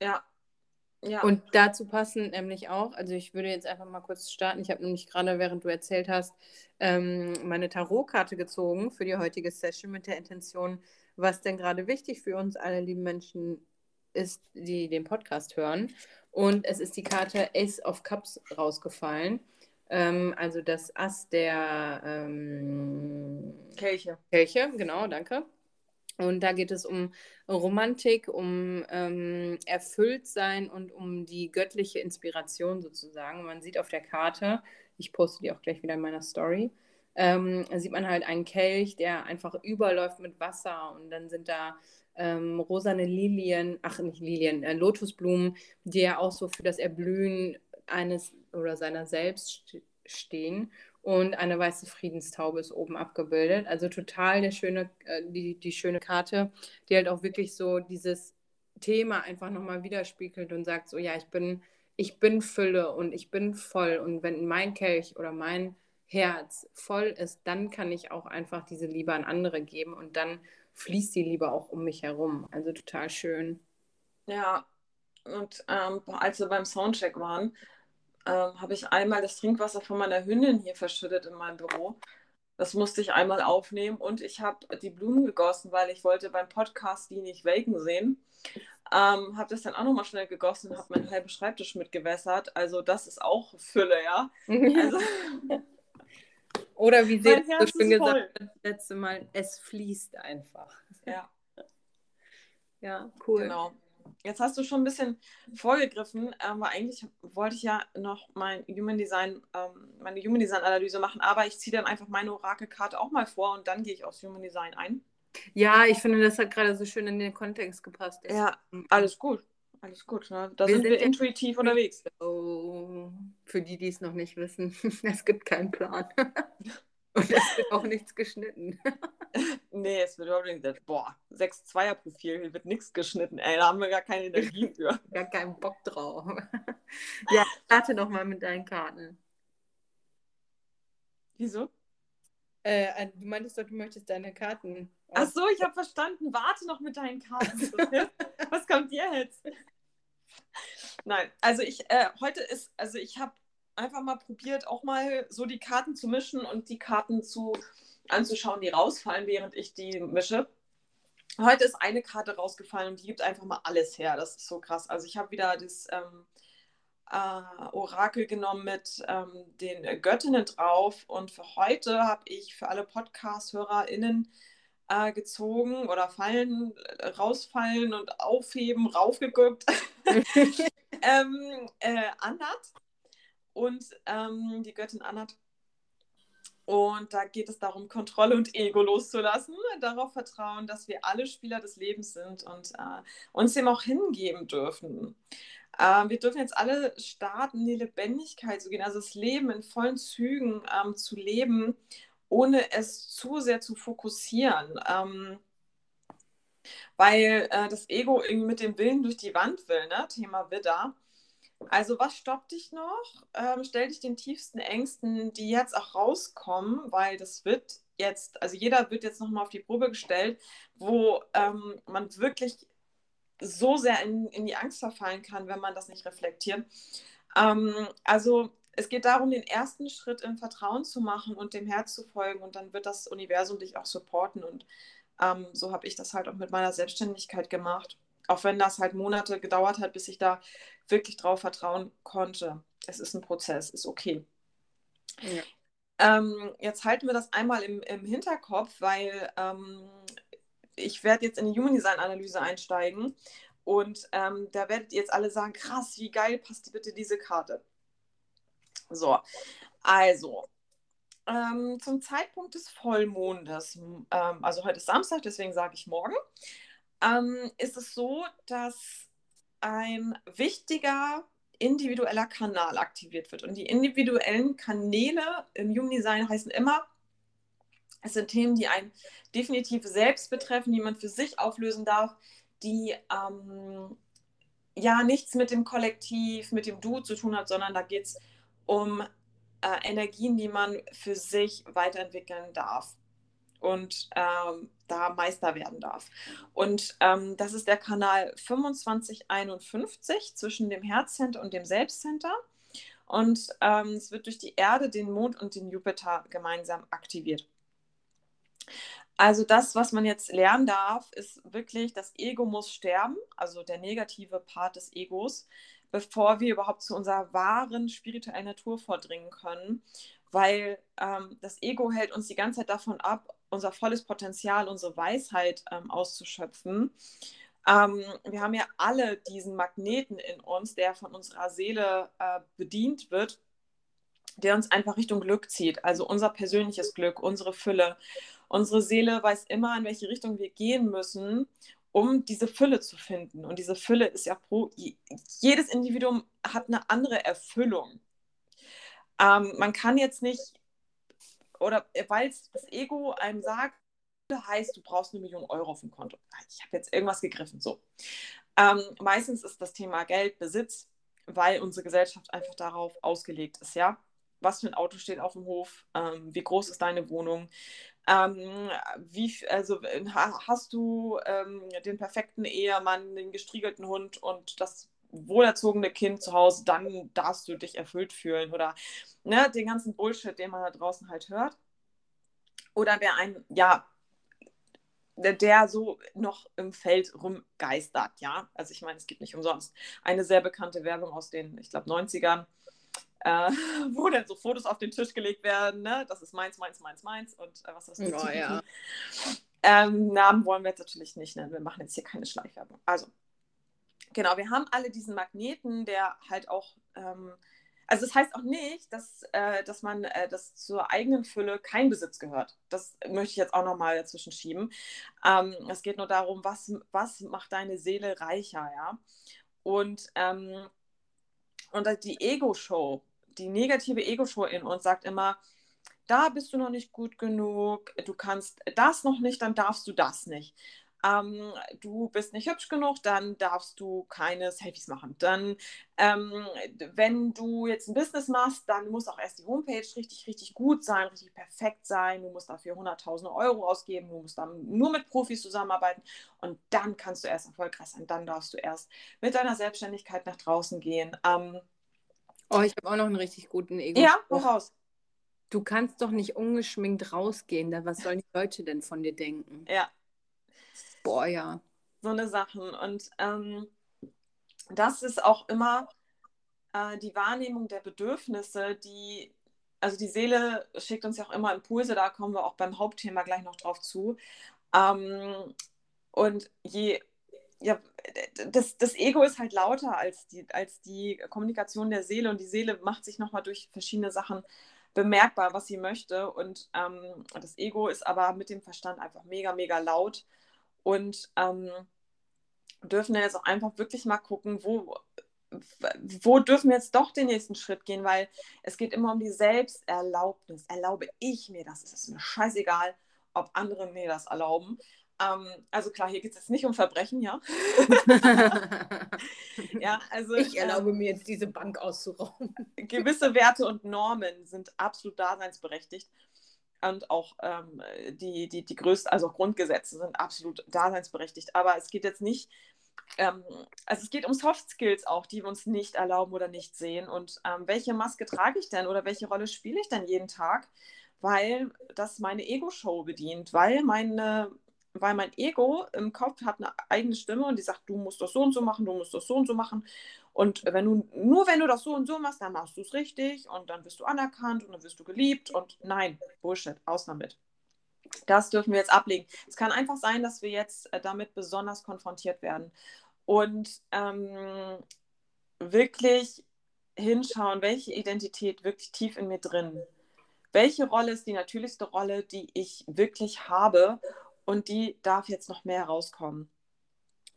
Ja, ja. Und dazu passen nämlich auch, also ich würde jetzt einfach mal kurz starten. Ich habe nämlich gerade, während du erzählt hast, ähm, meine Tarotkarte gezogen für die heutige Session mit der Intention, was denn gerade wichtig für uns alle lieben Menschen ist, die den Podcast hören. Und es ist die Karte Ace of Cups rausgefallen. Ähm, also das Ass der ähm, Kelche. Kelche, genau, danke. Und da geht es um Romantik, um ähm, Erfülltsein und um die göttliche Inspiration sozusagen. Man sieht auf der Karte, ich poste die auch gleich wieder in meiner Story, ähm, sieht man halt einen Kelch, der einfach überläuft mit Wasser und dann sind da ähm, rosane Lilien, ach nicht Lilien, äh, Lotusblumen, die ja auch so für das Erblühen eines oder seiner selbst stehen und eine weiße Friedenstaube ist oben abgebildet. Also total der schöne, äh, die, die schöne Karte, die halt auch wirklich so dieses Thema einfach nochmal widerspiegelt und sagt so, ja, ich bin, ich bin Fülle und ich bin voll und wenn mein Kelch oder mein Herz voll ist, dann kann ich auch einfach diese Liebe an andere geben und dann fließt die Liebe auch um mich herum. Also total schön. Ja, und ähm, als wir beim Soundcheck waren, ähm, habe ich einmal das Trinkwasser von meiner Hündin hier verschüttet in meinem Büro. Das musste ich einmal aufnehmen und ich habe die Blumen gegossen, weil ich wollte beim Podcast die nicht welken sehen. Ähm, habe das dann auch nochmal schnell gegossen und habe meinen halben Schreibtisch mitgewässert. Also das ist auch Fülle, ja. Also, Oder wie sie so schön gesagt hat, das letzte Mal, es fließt einfach. Ja. Ja, cool. Genau. Jetzt hast du schon ein bisschen vorgegriffen, aber eigentlich wollte ich ja noch mein Human Design, ähm, meine Human Design Analyse machen, aber ich ziehe dann einfach meine Orakelkarte auch mal vor und dann gehe ich aufs Human Design ein. Ja, ich finde, das hat gerade so schön in den Kontext gepasst. Ja, alles gut. Alles gut. Ne? Da wir sind, sind wir intuitiv unterwegs. Oh, für die, die es noch nicht wissen, es gibt keinen Plan. Und es wird auch nichts geschnitten. nee, es wird überhaupt nicht. Boah, 6-2er-Profil, hier wird nichts geschnitten. Ey, da haben wir gar keine Energie für. gar keinen Bock drauf. ja, starte noch mal mit deinen Karten. Wieso? Äh, äh, du meintest doch, du möchtest deine Karten. Ach so, ich habe verstanden. Warte noch mit deinen Karten. Was kommt dir jetzt? Nein, also ich, äh, heute ist, also ich habe einfach mal probiert, auch mal so die Karten zu mischen und die Karten zu, anzuschauen, die rausfallen, während ich die mische. Heute ist eine Karte rausgefallen und die gibt einfach mal alles her. Das ist so krass. Also ich habe wieder das ähm, äh, Orakel genommen mit ähm, den Göttinnen drauf und für heute habe ich für alle Podcast-HörerInnen äh, gezogen oder fallen, rausfallen und aufheben, raufgeguckt. ähm, äh, Anat und ähm, die Göttin Anat Und da geht es darum, Kontrolle und Ego loszulassen, darauf vertrauen, dass wir alle Spieler des Lebens sind und äh, uns dem auch hingeben dürfen. Äh, wir dürfen jetzt alle starten, in die Lebendigkeit zu gehen, also das Leben in vollen Zügen ähm, zu leben, ohne es zu sehr zu fokussieren. Ähm, weil äh, das Ego irgendwie mit dem Willen durch die Wand will, ne? Thema Widder. Also was stoppt dich noch? Ähm, stell dich den tiefsten Ängsten, die jetzt auch rauskommen, weil das wird jetzt, also jeder wird jetzt nochmal auf die Probe gestellt, wo ähm, man wirklich so sehr in, in die Angst verfallen kann, wenn man das nicht reflektiert. Ähm, also es geht darum, den ersten Schritt im Vertrauen zu machen und dem Herz zu folgen und dann wird das Universum dich auch supporten und ähm, so habe ich das halt auch mit meiner Selbstständigkeit gemacht. Auch wenn das halt Monate gedauert hat, bis ich da wirklich drauf vertrauen konnte. Es ist ein Prozess, ist okay. Ja. Ähm, jetzt halten wir das einmal im, im Hinterkopf, weil ähm, ich werde jetzt in die Human Design Analyse einsteigen und ähm, da werdet ihr jetzt alle sagen, krass, wie geil passt bitte diese Karte. So, also ähm, zum Zeitpunkt des Vollmondes, ähm, also heute ist Samstag, deswegen sage ich morgen, ähm, ist es so, dass ein wichtiger individueller Kanal aktiviert wird. Und die individuellen Kanäle im Human Design heißen immer, es sind Themen, die einen definitiv selbst betreffen, die man für sich auflösen darf, die ähm, ja nichts mit dem Kollektiv, mit dem Du zu tun hat, sondern da geht es um äh, Energien, die man für sich weiterentwickeln darf und ähm, da Meister werden darf. Und ähm, das ist der Kanal 2551 zwischen dem Herzcenter und dem Selbstcenter. Und ähm, es wird durch die Erde, den Mond und den Jupiter gemeinsam aktiviert. Also das, was man jetzt lernen darf, ist wirklich, das Ego muss sterben, also der negative Part des Egos, bevor wir überhaupt zu unserer wahren spirituellen Natur vordringen können, weil ähm, das Ego hält uns die ganze Zeit davon ab, unser volles Potenzial, unsere Weisheit ähm, auszuschöpfen. Ähm, wir haben ja alle diesen Magneten in uns, der von unserer Seele äh, bedient wird, der uns einfach Richtung Glück zieht. Also unser persönliches Glück, unsere Fülle. Unsere Seele weiß immer, in welche Richtung wir gehen müssen, um diese Fülle zu finden. Und diese Fülle ist ja pro, jedes Individuum hat eine andere Erfüllung. Ähm, man kann jetzt nicht oder äh, weil das Ego einem sagt, heißt, du brauchst eine Million Euro auf dem Konto. Ich habe jetzt irgendwas gegriffen. So. Ähm, meistens ist das Thema Geld, Besitz, weil unsere Gesellschaft einfach darauf ausgelegt ist, ja. Was für ein Auto steht auf dem Hof? Ähm, wie groß ist deine Wohnung? Ähm, wie, also hast du ähm, den perfekten Ehemann, den gestriegelten Hund und das wohlerzogene Kind zu Hause, dann darfst du dich erfüllt fühlen oder ne, den ganzen Bullshit, den man da draußen halt hört. Oder wer ein, ja, der so noch im Feld rumgeistert, ja. Also ich meine, es gibt nicht umsonst eine sehr bekannte Werbung aus den, ich glaube, 90ern, äh, wo dann so Fotos auf den Tisch gelegt werden, ne? Das ist meins, meins, meins, meins und äh, was hast du oh, ja. ähm, Namen wollen wir jetzt natürlich nicht nennen. Wir machen jetzt hier keine Schleichwerbung. Also, genau, wir haben alle diesen Magneten, der halt auch, ähm, also das heißt auch nicht, dass, äh, dass man äh, das zur eigenen Fülle kein Besitz gehört. Das möchte ich jetzt auch nochmal dazwischen schieben. Ähm, es geht nur darum, was, was macht deine Seele reicher, ja. Und, ähm, und die Ego-Show, die negative Ego-Show in uns sagt immer, da bist du noch nicht gut genug, du kannst das noch nicht, dann darfst du das nicht ähm, du bist nicht hübsch genug, dann darfst du keine Selfies machen. Dann, ähm, wenn du jetzt ein Business machst, dann muss auch erst die Homepage richtig, richtig gut sein, richtig perfekt sein. Du musst dafür 100.000 Euro ausgeben, du musst dann nur mit Profis zusammenarbeiten und dann kannst du erst erfolgreich sein. Dann darfst du erst mit deiner Selbstständigkeit nach draußen gehen. Ähm, oh, ich habe auch noch einen richtig guten Ego. Ja, woraus? Du kannst doch nicht ungeschminkt rausgehen. Was sollen die Leute denn von dir denken? Ja, Boah, ja. So eine Sachen. Und ähm, das ist auch immer äh, die Wahrnehmung der Bedürfnisse, die, also die Seele schickt uns ja auch immer Impulse, da kommen wir auch beim Hauptthema gleich noch drauf zu. Ähm, und je, ja, das, das Ego ist halt lauter als die, als die Kommunikation der Seele und die Seele macht sich nochmal durch verschiedene Sachen bemerkbar, was sie möchte. Und ähm, das Ego ist aber mit dem Verstand einfach mega, mega laut. Und ähm, dürfen jetzt auch einfach wirklich mal gucken, wo, wo dürfen wir jetzt doch den nächsten Schritt gehen, weil es geht immer um die Selbsterlaubnis. Erlaube ich mir das? Es ist mir scheißegal, ob andere mir das erlauben. Ähm, also klar, hier geht es jetzt nicht um Verbrechen, ja. ja, also ich erlaube ähm, mir jetzt diese Bank auszurauben. gewisse Werte und Normen sind absolut daseinsberechtigt und auch ähm, die, die, die größten, also Grundgesetze sind absolut daseinsberechtigt. Aber es geht jetzt nicht, ähm, also es geht um Soft Skills auch, die wir uns nicht erlauben oder nicht sehen. Und ähm, welche Maske trage ich denn oder welche Rolle spiele ich denn jeden Tag? Weil das meine Ego-Show bedient, weil meine weil mein Ego im Kopf hat eine eigene Stimme und die sagt, du musst das so und so machen, du musst das so und so machen. Und wenn du, nur wenn du das so und so machst, dann machst du es richtig und dann wirst du anerkannt und dann wirst du geliebt. Und nein, Bullshit, aus damit. Das dürfen wir jetzt ablegen. Es kann einfach sein, dass wir jetzt äh, damit besonders konfrontiert werden. Und ähm, wirklich hinschauen, welche Identität wirklich tief in mir drin. Welche Rolle ist die natürlichste Rolle, die ich wirklich habe? und die darf jetzt noch mehr rauskommen.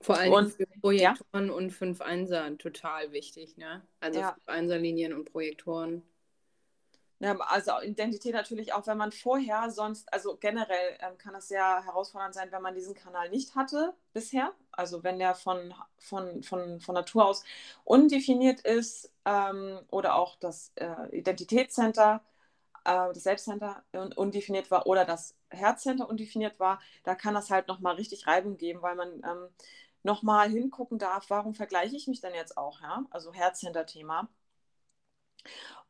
Vor allem und, für Projektoren ja? und 5 Einser total wichtig, ne? Also ja. 5 Einser Linien und Projektoren. Ja, also Identität natürlich auch, wenn man vorher sonst, also generell ähm, kann das sehr herausfordernd sein, wenn man diesen Kanal nicht hatte bisher. Also wenn der von, von, von, von Natur aus undefiniert ist ähm, oder auch das äh, Identitätscenter äh, das Selbstcenter undefiniert war oder das Herzcenter undefiniert war, da kann das halt nochmal richtig Reibung geben, weil man ähm, nochmal hingucken darf, warum vergleiche ich mich denn jetzt auch, ja? Also Herzcenter-Thema.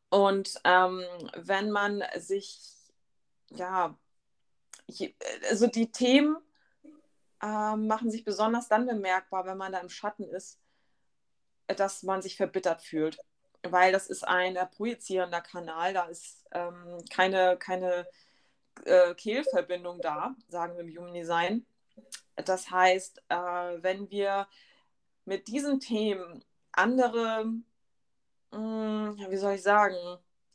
Und ähm, wenn man sich, ja, also die Themen äh, machen sich besonders dann bemerkbar, wenn man da im Schatten ist, dass man sich verbittert fühlt weil das ist ein projizierender Kanal, da ist ähm, keine, keine äh, Kehlverbindung da, sagen wir im Human Design. Das heißt, äh, wenn wir mit diesen Themen andere, mh, hm, wie soll ich sagen,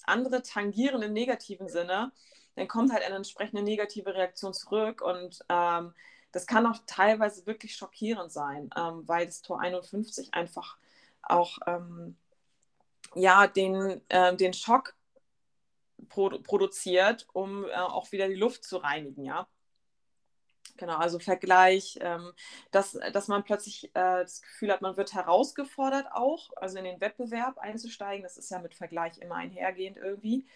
andere tangieren im negativen Sinne, dann kommt halt eine entsprechende negative Reaktion zurück und ähm, das kann auch teilweise wirklich schockierend sein, ähm, weil das Tor 51 einfach auch ähm, ja, den, äh, den Schock produ produziert, um äh, auch wieder die Luft zu reinigen, ja. Genau, also Vergleich, ähm, dass, dass man plötzlich äh, das Gefühl hat, man wird herausgefordert auch, also in den Wettbewerb einzusteigen. Das ist ja mit Vergleich immer einhergehend irgendwie.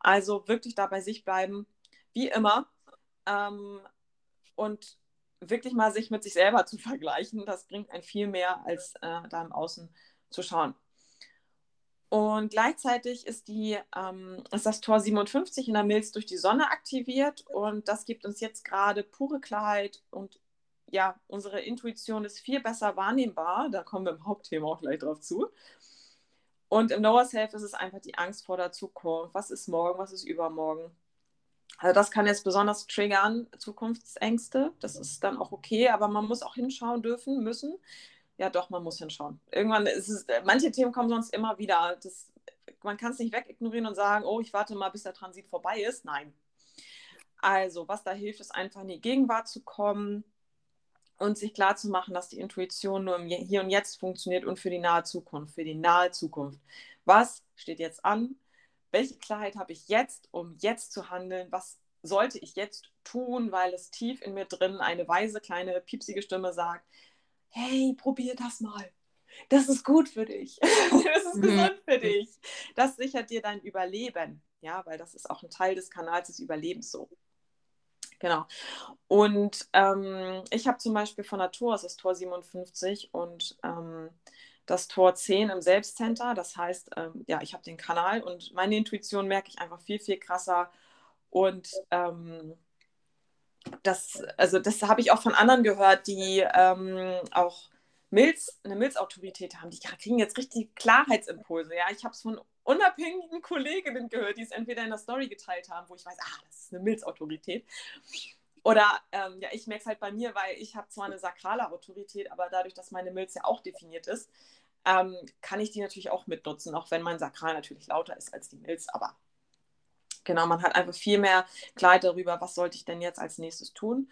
Also wirklich da bei sich bleiben, wie immer. Ähm, und wirklich mal sich mit sich selber zu vergleichen, das bringt ein viel mehr, als äh, da im Außen zu schauen. Und gleichzeitig ist, die, ähm, ist das Tor 57 in der Milz durch die Sonne aktiviert und das gibt uns jetzt gerade pure Klarheit und ja, unsere Intuition ist viel besser wahrnehmbar. Da kommen wir im Hauptthema auch gleich drauf zu. Und im Lower Self ist es einfach die Angst vor der Zukunft. Was ist morgen? Was ist übermorgen? Also das kann jetzt besonders triggern, Zukunftsängste. Das ist dann auch okay, aber man muss auch hinschauen dürfen, müssen ja doch, man muss hinschauen. Irgendwann ist es, manche Themen kommen sonst immer wieder. Das, man kann es nicht wegignorieren und sagen, oh, ich warte mal, bis der Transit vorbei ist. Nein. Also, was da hilft, ist einfach in die Gegenwart zu kommen und sich klar zu machen, dass die Intuition nur im Hier und Jetzt funktioniert und für die nahe Zukunft, für die nahe Zukunft. Was steht jetzt an? Welche Klarheit habe ich jetzt, um jetzt zu handeln? Was sollte ich jetzt tun, weil es tief in mir drin eine weise, kleine, piepsige Stimme sagt, hey, probier das mal. Das ist gut für dich. das ist mhm. gesund für dich. Das sichert dir dein Überleben. Ja, weil das ist auch ein Teil des Kanals des Überlebens so. Genau. Und ähm, ich habe zum Beispiel von Natur aus das Tor 57 und ähm, das Tor 10 im Selbstcenter. Das heißt, ähm, ja, ich habe den Kanal und meine Intuition merke ich einfach viel, viel krasser. Und ähm, das, also das habe ich auch von anderen gehört, die ähm, auch Milz, eine Milzautorität haben. Die kriegen jetzt richtig Klarheitsimpulse. Ja, ich habe es von unabhängigen Kolleginnen gehört, die es entweder in der Story geteilt haben, wo ich weiß, ah, das ist eine Milzautorität. Oder ähm, ja, ich merke es halt bei mir, weil ich habe zwar eine sakrale Autorität, aber dadurch, dass meine Milz ja auch definiert ist, ähm, kann ich die natürlich auch mitnutzen, auch wenn mein Sakral natürlich lauter ist als die Milz. Aber Genau, man hat einfach viel mehr Klarheit darüber, was sollte ich denn jetzt als nächstes tun.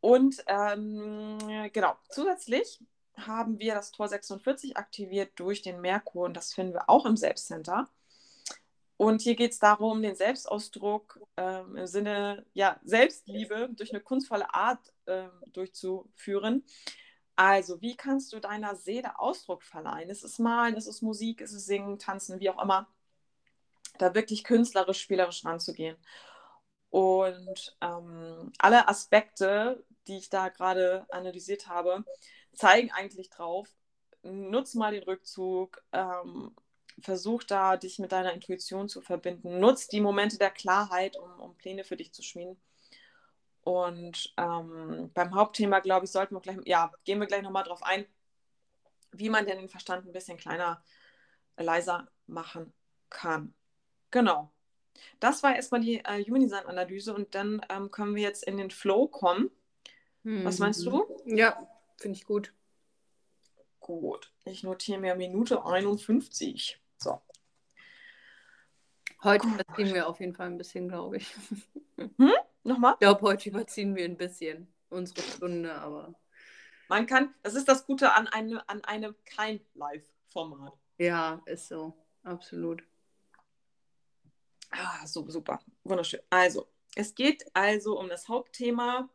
Und ähm, genau, zusätzlich haben wir das Tor 46 aktiviert durch den Merkur und das finden wir auch im Selbstcenter. Und hier geht es darum, den Selbstausdruck ähm, im Sinne ja, Selbstliebe durch eine kunstvolle Art ähm, durchzuführen. Also, wie kannst du deiner Seele Ausdruck verleihen? Es ist Malen, es ist Musik, es ist Singen, Tanzen, wie auch immer. Da wirklich künstlerisch, spielerisch ranzugehen. Und ähm, alle Aspekte, die ich da gerade analysiert habe, zeigen eigentlich drauf, nutz mal den Rückzug, ähm, versuch da, dich mit deiner Intuition zu verbinden, nutz die Momente der Klarheit, um, um Pläne für dich zu schmieden. Und ähm, beim Hauptthema, glaube ich, sollten wir gleich, ja, gehen wir gleich nochmal drauf ein, wie man denn den Verstand ein bisschen kleiner, leiser machen kann. Genau. Das war erstmal die äh, Human Design Analyse und dann ähm, können wir jetzt in den Flow kommen. Mhm. Was meinst du? Ja, finde ich gut. Gut. Ich notiere mir Minute 51. So. Heute gut. überziehen wir auf jeden Fall ein bisschen, glaube ich. Hm? Nochmal? Ich glaube, heute überziehen wir ein bisschen unsere Stunde, aber. Man kann, das ist das Gute an, eine, an einem kein Live-Format. Ja, ist so. Absolut. Ah, so, super. Wunderschön. Also, es geht also um das Hauptthema.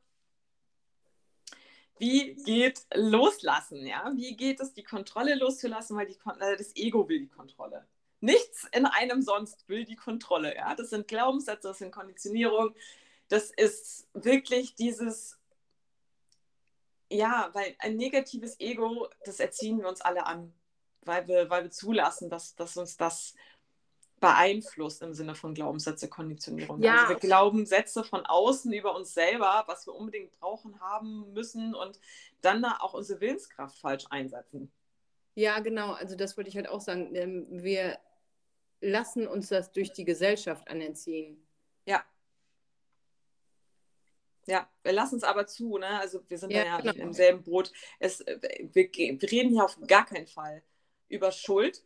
Wie geht loslassen? Ja? Wie geht es, die Kontrolle loszulassen, weil die, äh, das Ego will die Kontrolle. Nichts in einem sonst will die Kontrolle. Ja? Das sind Glaubenssätze, das sind Konditionierungen. Das ist wirklich dieses, ja, weil ein negatives Ego, das erziehen wir uns alle an, weil wir, weil wir zulassen, dass, dass uns das beeinflusst im Sinne von Glaubenssätze, Konditionierung. Ja. Also wir glauben Sätze von außen über uns selber, was wir unbedingt brauchen, haben müssen und dann da auch unsere Willenskraft falsch einsetzen. Ja, genau. Also das wollte ich halt auch sagen. Ähm, wir lassen uns das durch die Gesellschaft anerziehen. Ja. Ja, wir lassen es aber zu, ne? Also wir sind ja, ja genau. im selben Boot. Es, äh, wir, wir reden hier auf gar keinen Fall über Schuld,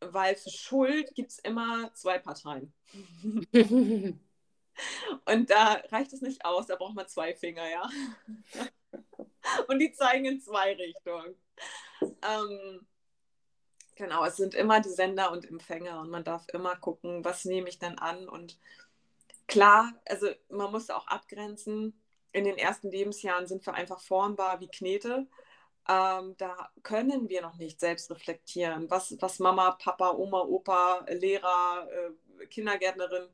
weil für Schuld gibt es immer zwei Parteien. Und da reicht es nicht aus, da braucht man zwei Finger, ja. Und die zeigen in zwei Richtungen. Ähm, genau, es sind immer die Sender und Empfänger und man darf immer gucken, was nehme ich denn an. Und klar, also man muss auch abgrenzen. In den ersten Lebensjahren sind wir einfach formbar wie Knete ähm, da können wir noch nicht selbst reflektieren, was, was Mama, Papa, Oma, Opa, Lehrer, äh, Kindergärtnerin,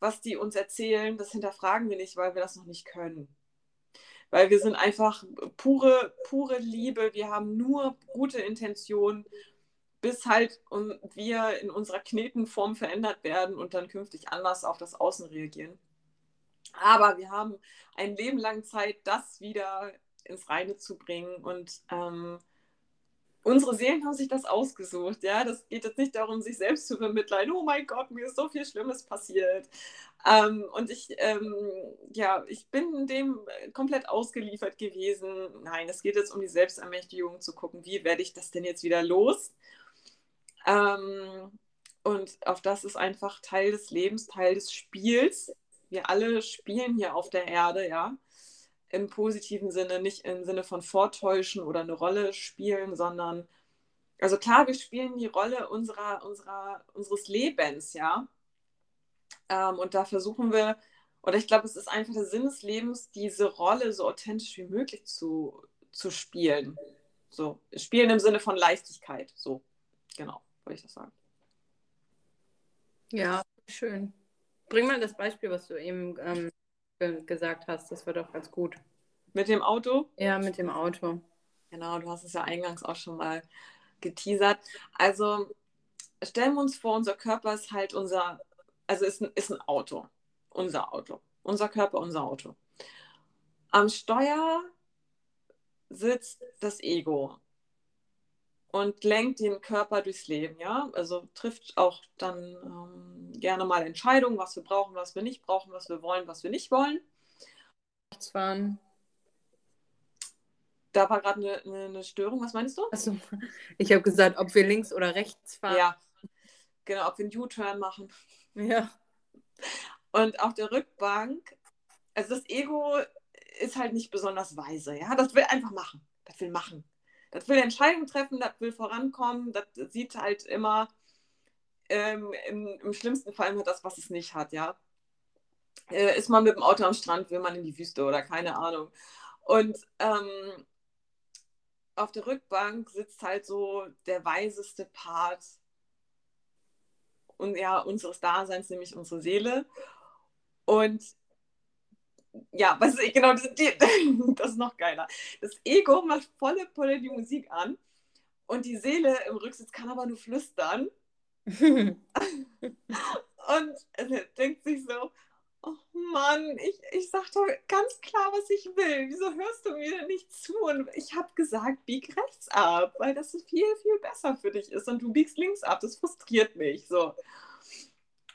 was die uns erzählen, das hinterfragen wir nicht, weil wir das noch nicht können. Weil wir sind einfach pure, pure Liebe, wir haben nur gute Intentionen, bis halt wir in unserer Knetenform verändert werden und dann künftig anders auf das Außen reagieren. Aber wir haben ein Leben lang Zeit, das wieder ins Reine zu bringen. Und ähm, unsere Seelen haben sich das ausgesucht. Ja, das geht jetzt nicht darum, sich selbst zu vermitteln. Oh mein Gott, mir ist so viel Schlimmes passiert. Ähm, und ich, ähm, ja, ich bin dem komplett ausgeliefert gewesen. Nein, es geht jetzt um die Selbstermächtigung, zu gucken, wie werde ich das denn jetzt wieder los? Ähm, und auf das ist einfach Teil des Lebens, Teil des Spiels. Wir alle spielen hier auf der Erde, ja im positiven Sinne, nicht im Sinne von vortäuschen oder eine Rolle spielen, sondern, also klar, wir spielen die Rolle unserer, unserer, unseres Lebens, ja. Ähm, und da versuchen wir, oder ich glaube, es ist einfach der Sinn des Lebens, diese Rolle so authentisch wie möglich zu, zu spielen. So, spielen im Sinne von Leichtigkeit, so, genau, wollte ich das sagen. Ja, schön. Bring mal das Beispiel, was du eben ähm, gesagt hast. Das war doch ganz gut. Mit dem Auto? Ja, mit dem Auto. Genau, du hast es ja eingangs auch schon mal geteasert. Also stellen wir uns vor, unser Körper ist halt unser, also ist ein, ist ein Auto. Unser Auto. Unser Körper, unser Auto. Am Steuer sitzt das Ego und lenkt den Körper durchs Leben, ja. Also trifft auch dann ähm, gerne mal Entscheidungen, was wir brauchen, was wir nicht brauchen, was wir wollen, was wir nicht wollen. Rechtsfahren. Da war gerade eine, eine, eine, Störung, was meinst du? Achso, ich habe gesagt, ob wir links oder rechts fahren. Ja, genau, ob wir einen U-Turn machen. Ja. Und auf der Rückbank, also das Ego ist halt nicht besonders weise, ja. Das will einfach machen. Das will machen. Das will Entscheidungen treffen, das will vorankommen, das sieht halt immer ähm, im, im, schlimmsten Fall immer das, was es nicht hat, ja. Äh, ist man mit dem Auto am Strand, will man in die Wüste oder keine Ahnung. Und ähm, auf der Rückbank sitzt halt so der weiseste Part und ja, unseres Daseins, nämlich unsere Seele. Und ja, was ich, genau, das, das ist noch geiler. Das Ego macht volle Pulle die Musik an und die Seele im Rücksitz kann aber nur flüstern. und denkt sich so, oh Mann, ich, ich sag doch ganz klar, was ich will. Wieso hörst du mir denn nicht zu? Und ich habe gesagt, bieg rechts ab, weil das viel, viel besser für dich ist. Und du biegst links ab. Das frustriert mich. So.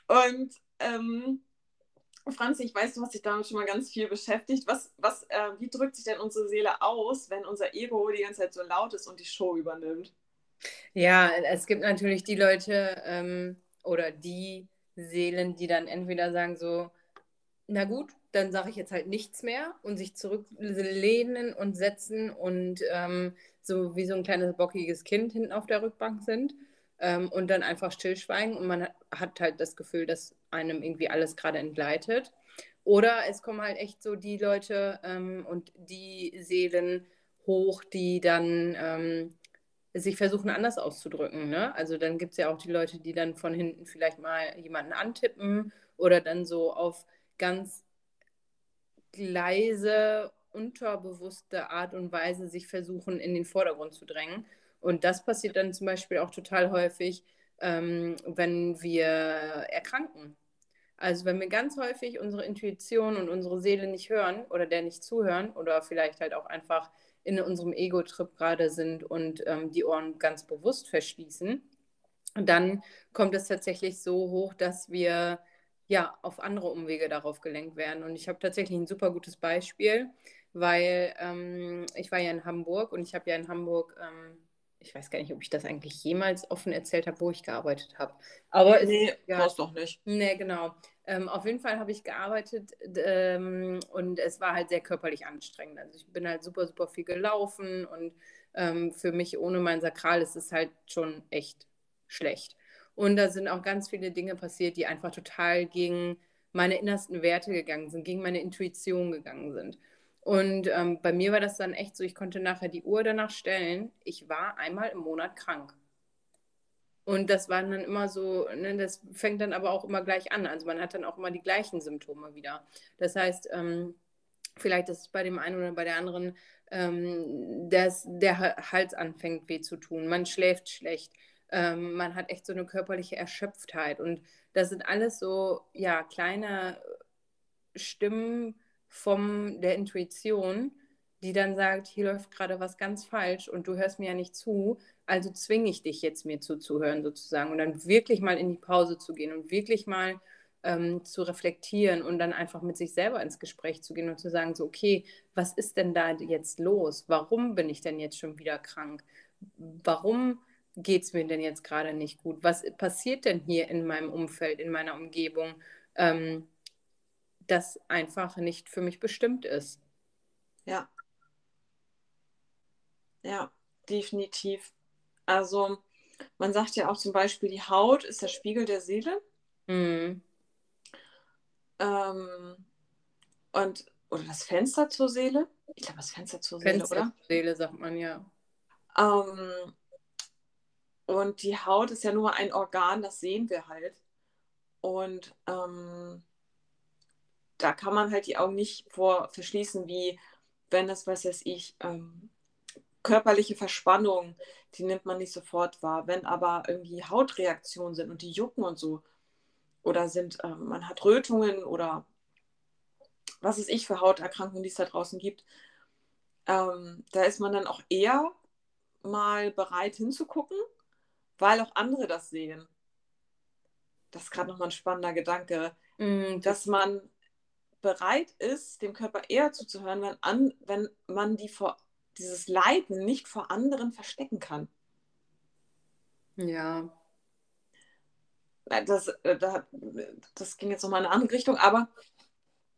Und ähm, Franzi, ich weiß, du hast dich damit schon mal ganz viel beschäftigt. Was, was, äh, wie drückt sich denn unsere Seele aus, wenn unser Ego die ganze Zeit so laut ist und die Show übernimmt? Ja, es gibt natürlich die Leute ähm, oder die Seelen, die dann entweder sagen so, na gut, dann sage ich jetzt halt nichts mehr und sich zurücklehnen und setzen und ähm, so wie so ein kleines bockiges Kind hinten auf der Rückbank sind ähm, und dann einfach stillschweigen und man hat, halt das Gefühl, dass einem irgendwie alles gerade entgleitet. Oder es kommen halt echt so die Leute ähm, und die Seelen hoch, die dann ähm, sich versuchen anders auszudrücken. Ne? Also dann gibt es ja auch die Leute, die dann von hinten vielleicht mal jemanden antippen oder dann so auf ganz leise, unterbewusste Art und Weise sich versuchen, in den Vordergrund zu drängen. Und das passiert dann zum Beispiel auch total häufig, ähm, wenn wir erkranken. Also wenn wir ganz häufig unsere Intuition und unsere Seele nicht hören oder der nicht zuhören oder vielleicht halt auch einfach in unserem Ego-Trip gerade sind und ähm, die Ohren ganz bewusst verschließen, dann kommt es tatsächlich so hoch, dass wir ja, auf andere Umwege darauf gelenkt werden. Und ich habe tatsächlich ein super gutes Beispiel, weil ähm, ich war ja in Hamburg und ich habe ja in Hamburg, ähm, ich weiß gar nicht, ob ich das eigentlich jemals offen erzählt habe, wo ich gearbeitet habe. Aber nee, es, ja, doch nicht. Nee, genau. Ähm, auf jeden Fall habe ich gearbeitet ähm, und es war halt sehr körperlich anstrengend. Also ich bin halt super, super viel gelaufen und ähm, für mich ohne mein Sakral ist es halt schon echt schlecht. Und da sind auch ganz viele Dinge passiert, die einfach total gegen meine innersten Werte gegangen sind, gegen meine Intuition gegangen sind. Und ähm, bei mir war das dann echt so, ich konnte nachher die Uhr danach stellen, ich war einmal im Monat krank. Und das waren dann immer so, ne, das fängt dann aber auch immer gleich an. Also man hat dann auch immer die gleichen Symptome wieder. Das heißt, ähm, vielleicht ist es bei dem einen oder bei der anderen, ähm, dass der Hals anfängt weh zu tun, man schläft schlecht, ähm, man hat echt so eine körperliche Erschöpftheit. Und das sind alles so, ja, kleine Stimmen von der Intuition, die dann sagt, hier läuft gerade was ganz falsch und du hörst mir ja nicht zu, also zwinge ich dich jetzt mir zuzuhören sozusagen und dann wirklich mal in die Pause zu gehen und wirklich mal ähm, zu reflektieren und dann einfach mit sich selber ins Gespräch zu gehen und zu sagen, so, okay, was ist denn da jetzt los? Warum bin ich denn jetzt schon wieder krank? Warum geht es mir denn jetzt gerade nicht gut? Was passiert denn hier in meinem Umfeld, in meiner Umgebung, ähm, das einfach nicht für mich bestimmt ist? Ja. Ja, definitiv. Also man sagt ja auch zum Beispiel, die Haut ist der Spiegel der Seele. Mhm. Ähm, und, oder das Fenster zur Seele. Ich glaube, das Fenster zur Seele, Fenster oder? Zur Seele, sagt man ja. Ähm, und die Haut ist ja nur ein Organ, das sehen wir halt. Und ähm, da kann man halt die Augen nicht vor verschließen, wie wenn das, was weiß ich, ähm, körperliche Verspannung, die nimmt man nicht sofort wahr. Wenn aber irgendwie Hautreaktionen sind und die jucken und so, oder sind, ähm, man hat Rötungen oder was es ich für Hauterkrankungen, die es da draußen gibt, ähm, da ist man dann auch eher mal bereit hinzugucken weil auch andere das sehen. Das ist gerade nochmal ein spannender Gedanke, mm, dass man bereit ist, dem Körper eher zuzuhören, wenn, an, wenn man die vor, dieses Leiden nicht vor anderen verstecken kann. Ja. das, äh, das ging jetzt nochmal in eine andere Richtung, aber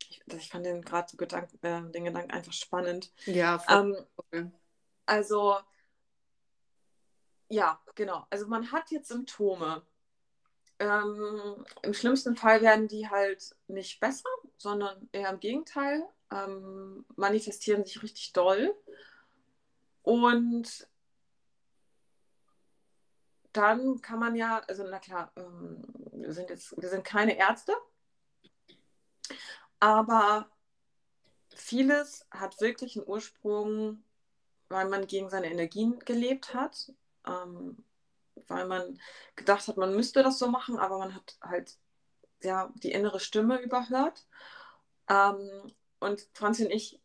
ich, ich fand den gerade Gedanken, äh, den Gedanken einfach spannend. Ja, voll. Ähm, also, ja, genau. Also man hat jetzt Symptome. Ähm, Im schlimmsten Fall werden die halt nicht besser, sondern eher im Gegenteil, ähm, manifestieren sich richtig doll. Und dann kann man ja, also na klar, ähm, wir sind jetzt, wir sind keine Ärzte, aber vieles hat wirklich einen Ursprung, weil man gegen seine Energien gelebt hat, ähm, weil man gedacht hat, man müsste das so machen, aber man hat halt ja die innere Stimme überhört. Ähm, und Franzi und ich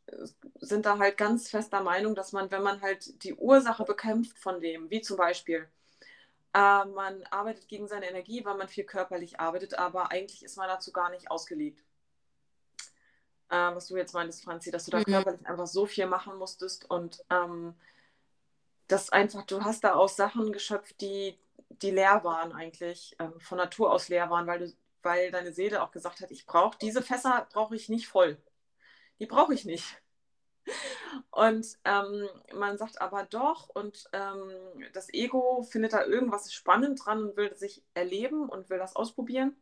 sind da halt ganz fester Meinung, dass man, wenn man halt die Ursache bekämpft von dem, wie zum Beispiel äh, man arbeitet gegen seine Energie, weil man viel körperlich arbeitet, aber eigentlich ist man dazu gar nicht ausgelegt. Äh, was du jetzt meintest, Franzi, dass du da mhm. körperlich einfach so viel machen musstest und ähm, das einfach, du hast da aus Sachen geschöpft, die, die leer waren eigentlich, ähm, von Natur aus leer waren, weil, du, weil deine Seele auch gesagt hat, ich brauche diese Fässer, brauche ich nicht voll. Die brauche ich nicht. Und ähm, man sagt aber doch, und ähm, das Ego findet da irgendwas spannend dran und will sich erleben und will das ausprobieren.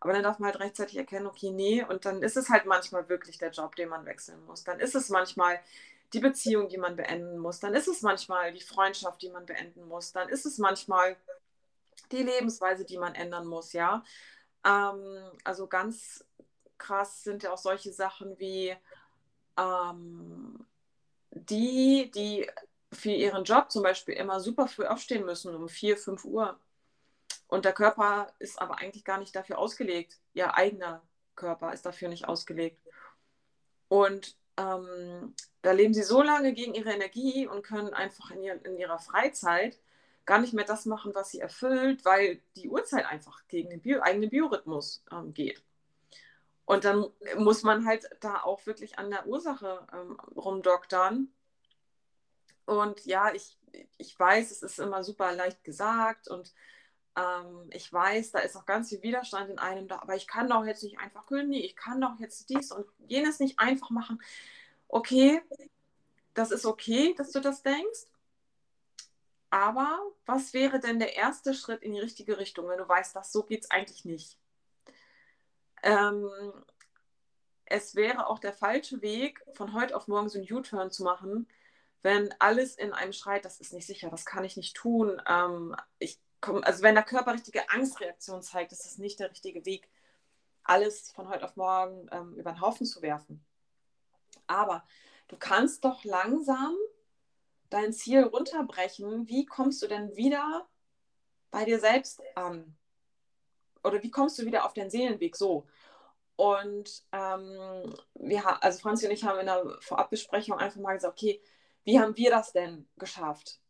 Aber dann darf man halt rechtzeitig erkennen, okay, nee, und dann ist es halt manchmal wirklich der Job, den man wechseln muss. Dann ist es manchmal die Beziehung, die man beenden muss. Dann ist es manchmal die Freundschaft, die man beenden muss. Dann ist es manchmal die Lebensweise, die man ändern muss, ja. Ähm, also ganz krass sind ja auch solche Sachen wie, ähm, die, die für ihren Job zum Beispiel immer super früh aufstehen müssen, um 4, 5 Uhr. Und der Körper ist aber eigentlich gar nicht dafür ausgelegt. Ihr eigener Körper ist dafür nicht ausgelegt. Und ähm, da leben sie so lange gegen ihre Energie und können einfach in, ihr, in ihrer Freizeit gar nicht mehr das machen, was sie erfüllt, weil die Uhrzeit einfach gegen den Bio, eigenen Biorhythmus ähm, geht. Und dann muss man halt da auch wirklich an der Ursache ähm, rumdoktern. Und ja, ich, ich weiß, es ist immer super leicht gesagt und ähm, ich weiß, da ist auch ganz viel Widerstand in einem da, aber ich kann doch jetzt nicht einfach kündigen, ich kann doch jetzt dies und jenes nicht einfach machen. Okay, das ist okay, dass du das denkst. Aber was wäre denn der erste Schritt in die richtige Richtung, wenn du weißt, dass so geht es eigentlich nicht? Ähm, es wäre auch der falsche Weg, von heute auf morgen so einen U-Turn zu machen, wenn alles in einem schreit, das ist nicht sicher, das kann ich nicht tun. Ähm, ich komm, also wenn der Körper richtige Angstreaktion zeigt, ist das nicht der richtige Weg, alles von heute auf morgen ähm, über den Haufen zu werfen. Aber du kannst doch langsam dein Ziel runterbrechen. Wie kommst du denn wieder bei dir selbst an? oder wie kommst du wieder auf den Seelenweg so? Und ähm, wir, also Franzi und ich haben in der Vorabbesprechung einfach mal gesagt, okay, wie haben wir das denn geschafft?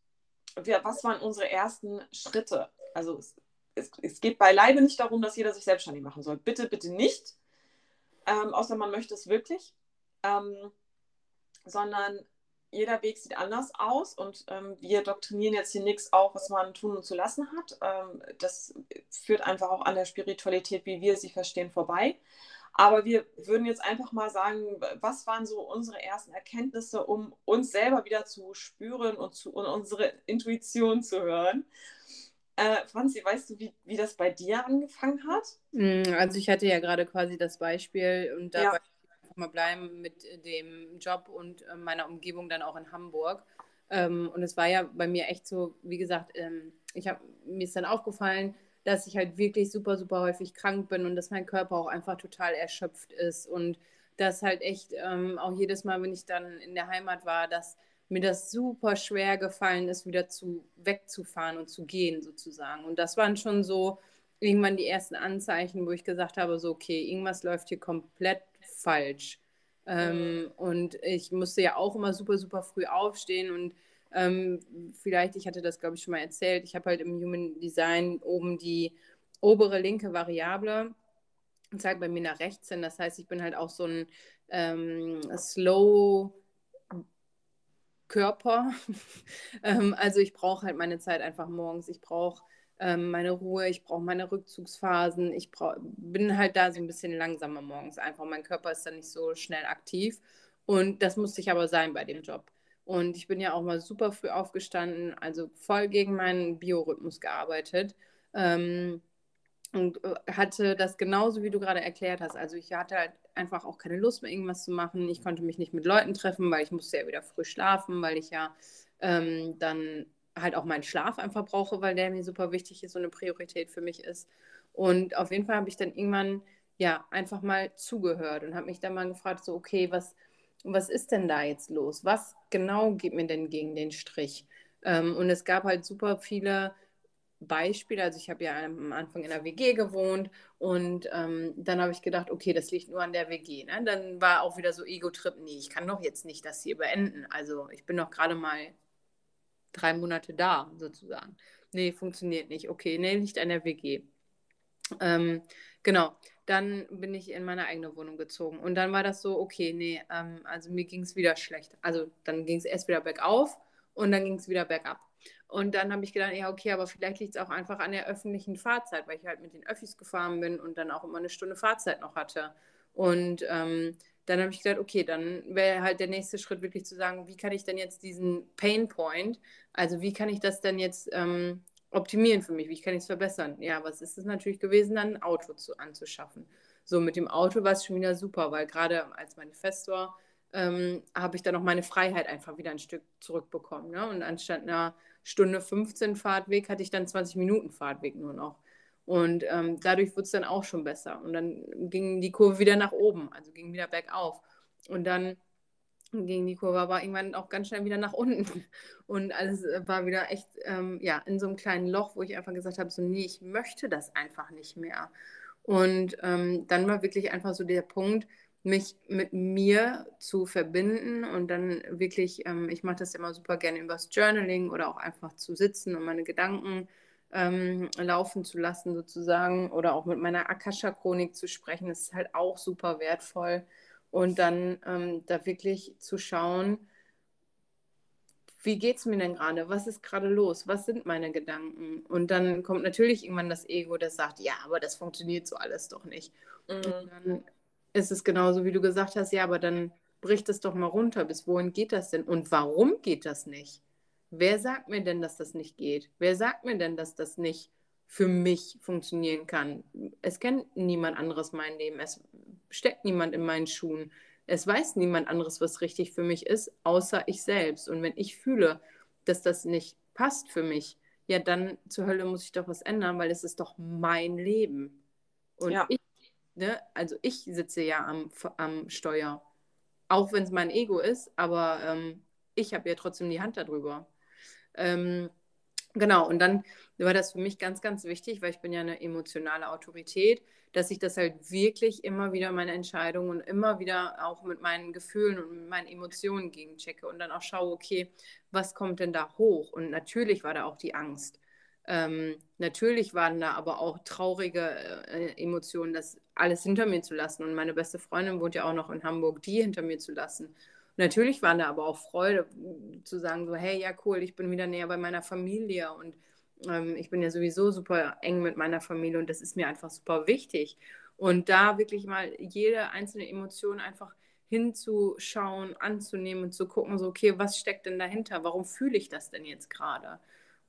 Wir, was waren unsere ersten Schritte? Also es, es, es, geht beileibe nicht darum, dass jeder sich selbstständig machen soll. Bitte, bitte nicht. Ähm, außer man möchte es wirklich. Ähm, sondern jeder Weg sieht anders aus und ähm, wir doktrinieren jetzt hier nichts auf, was man tun und zu lassen hat. Ähm, das führt einfach auch an der Spiritualität, wie wir sie verstehen, vorbei. Aber wir würden jetzt einfach mal sagen, was waren so unsere ersten Erkenntnisse, um uns selber wieder zu spüren und, zu, und unsere Intuition zu hören. Äh, Franzi, weißt du, wie, wie das bei dir angefangen hat? Mm, also ich hatte ja gerade quasi das Beispiel und dabei ja mal bleiben mit dem Job und äh, meiner Umgebung dann auch in Hamburg. Ähm, und es war ja bei mir echt so, wie gesagt, ähm, ich habe mir ist dann aufgefallen, dass ich halt wirklich super, super häufig krank bin und dass mein Körper auch einfach total erschöpft ist und dass halt echt ähm, auch jedes Mal, wenn ich dann in der Heimat war, dass mir das super schwer gefallen ist, wieder zu wegzufahren und zu gehen sozusagen. Und das waren schon so irgendwann die ersten Anzeichen, wo ich gesagt habe, so okay, irgendwas läuft hier komplett falsch. Ähm, und ich musste ja auch immer super, super früh aufstehen und ähm, vielleicht, ich hatte das glaube ich schon mal erzählt, ich habe halt im Human Design oben die obere linke Variable und zeigt bei mir nach rechts hin. Das heißt, ich bin halt auch so ein ähm, Slow Körper. ähm, also ich brauche halt meine Zeit einfach morgens. Ich brauche ähm, meine Ruhe, ich brauche meine Rückzugsphasen, ich brauch, bin halt da so ein bisschen langsamer morgens einfach. Mein Körper ist dann nicht so schnell aktiv und das musste ich aber sein bei dem Job. Und ich bin ja auch mal super früh aufgestanden, also voll gegen meinen Biorhythmus gearbeitet. Ähm, und äh, hatte das genauso, wie du gerade erklärt hast. Also ich hatte halt einfach auch keine Lust mehr, irgendwas zu machen. Ich konnte mich nicht mit Leuten treffen, weil ich musste ja wieder früh schlafen, weil ich ja ähm, dann halt auch meinen Schlaf einfach brauche, weil der mir super wichtig ist und eine Priorität für mich ist. Und auf jeden Fall habe ich dann irgendwann ja einfach mal zugehört und habe mich dann mal gefragt, so okay, was, was ist denn da jetzt los? Was genau geht mir denn gegen den Strich? Ähm, und es gab halt super viele Beispiele. Also ich habe ja am Anfang in der WG gewohnt und ähm, dann habe ich gedacht, okay, das liegt nur an der WG. Ne? Dann war auch wieder so Ego-Trip, nee, ich kann doch jetzt nicht das hier beenden. Also ich bin doch gerade mal drei Monate da, sozusagen. Nee, funktioniert nicht. Okay, nee, liegt an der WG. Ähm, genau, dann bin ich in meine eigene Wohnung gezogen. Und dann war das so, okay, nee, ähm, also mir ging es wieder schlecht. Also dann ging es erst wieder bergauf und dann ging es wieder bergab. Und dann habe ich gedacht, ja, okay, aber vielleicht liegt es auch einfach an der öffentlichen Fahrzeit, weil ich halt mit den Öffis gefahren bin und dann auch immer eine Stunde Fahrzeit noch hatte. Und ähm, dann habe ich gedacht, okay, dann wäre halt der nächste Schritt wirklich zu sagen, wie kann ich denn jetzt diesen Pain Point, also wie kann ich das denn jetzt ähm, optimieren für mich, wie kann ich es verbessern? Ja, was ist es natürlich gewesen, dann ein Auto zu, anzuschaffen. So, mit dem Auto war es schon wieder super, weil gerade als Manifestor ähm, habe ich dann auch meine Freiheit einfach wieder ein Stück zurückbekommen. Ne? Und anstatt einer Stunde 15 Fahrtweg hatte ich dann 20 Minuten Fahrtweg nur noch. Und ähm, dadurch wurde es dann auch schon besser. Und dann ging die Kurve wieder nach oben, also ging wieder bergauf. Und dann ging die Kurve aber irgendwann auch ganz schnell wieder nach unten. Und alles äh, war wieder echt ähm, ja, in so einem kleinen Loch, wo ich einfach gesagt habe, so nee, ich möchte das einfach nicht mehr. Und ähm, dann war wirklich einfach so der Punkt, mich mit mir zu verbinden und dann wirklich, ähm, ich mache das immer super gerne übers Journaling oder auch einfach zu sitzen und meine Gedanken ähm, laufen zu lassen sozusagen oder auch mit meiner Akasha-Chronik zu sprechen, das ist halt auch super wertvoll und dann ähm, da wirklich zu schauen, wie geht es mir denn gerade? Was ist gerade los? Was sind meine Gedanken? Und dann kommt natürlich irgendwann das Ego, das sagt, ja, aber das funktioniert so alles doch nicht. Mhm. Und dann ist es genauso, wie du gesagt hast, ja, aber dann bricht es doch mal runter. Bis wohin geht das denn? Und warum geht das nicht? Wer sagt mir denn, dass das nicht geht? Wer sagt mir denn, dass das nicht für mich funktionieren kann? Es kennt niemand anderes mein Leben. Es steckt niemand in meinen Schuhen. Es weiß niemand anderes, was richtig für mich ist, außer ich selbst. Und wenn ich fühle, dass das nicht passt für mich, ja, dann zur Hölle muss ich doch was ändern, weil es ist doch mein Leben. Und ja. ich ne, also ich sitze ja am, am Steuer, auch wenn es mein Ego ist, aber ähm, ich habe ja trotzdem die Hand darüber. Ähm, genau, und dann war das für mich ganz, ganz wichtig, weil ich bin ja eine emotionale Autorität, dass ich das halt wirklich immer wieder meine Entscheidungen und immer wieder auch mit meinen Gefühlen und meinen Emotionen gegenchecke und dann auch schaue, okay, was kommt denn da hoch? Und natürlich war da auch die Angst. Ähm, natürlich waren da aber auch traurige äh, Emotionen, das alles hinter mir zu lassen. Und meine beste Freundin wohnt ja auch noch in Hamburg, die hinter mir zu lassen. Natürlich waren da aber auch Freude zu sagen, so, hey, ja, cool, ich bin wieder näher bei meiner Familie und ähm, ich bin ja sowieso super eng mit meiner Familie und das ist mir einfach super wichtig. Und da wirklich mal jede einzelne Emotion einfach hinzuschauen, anzunehmen und zu gucken, so, okay, was steckt denn dahinter? Warum fühle ich das denn jetzt gerade?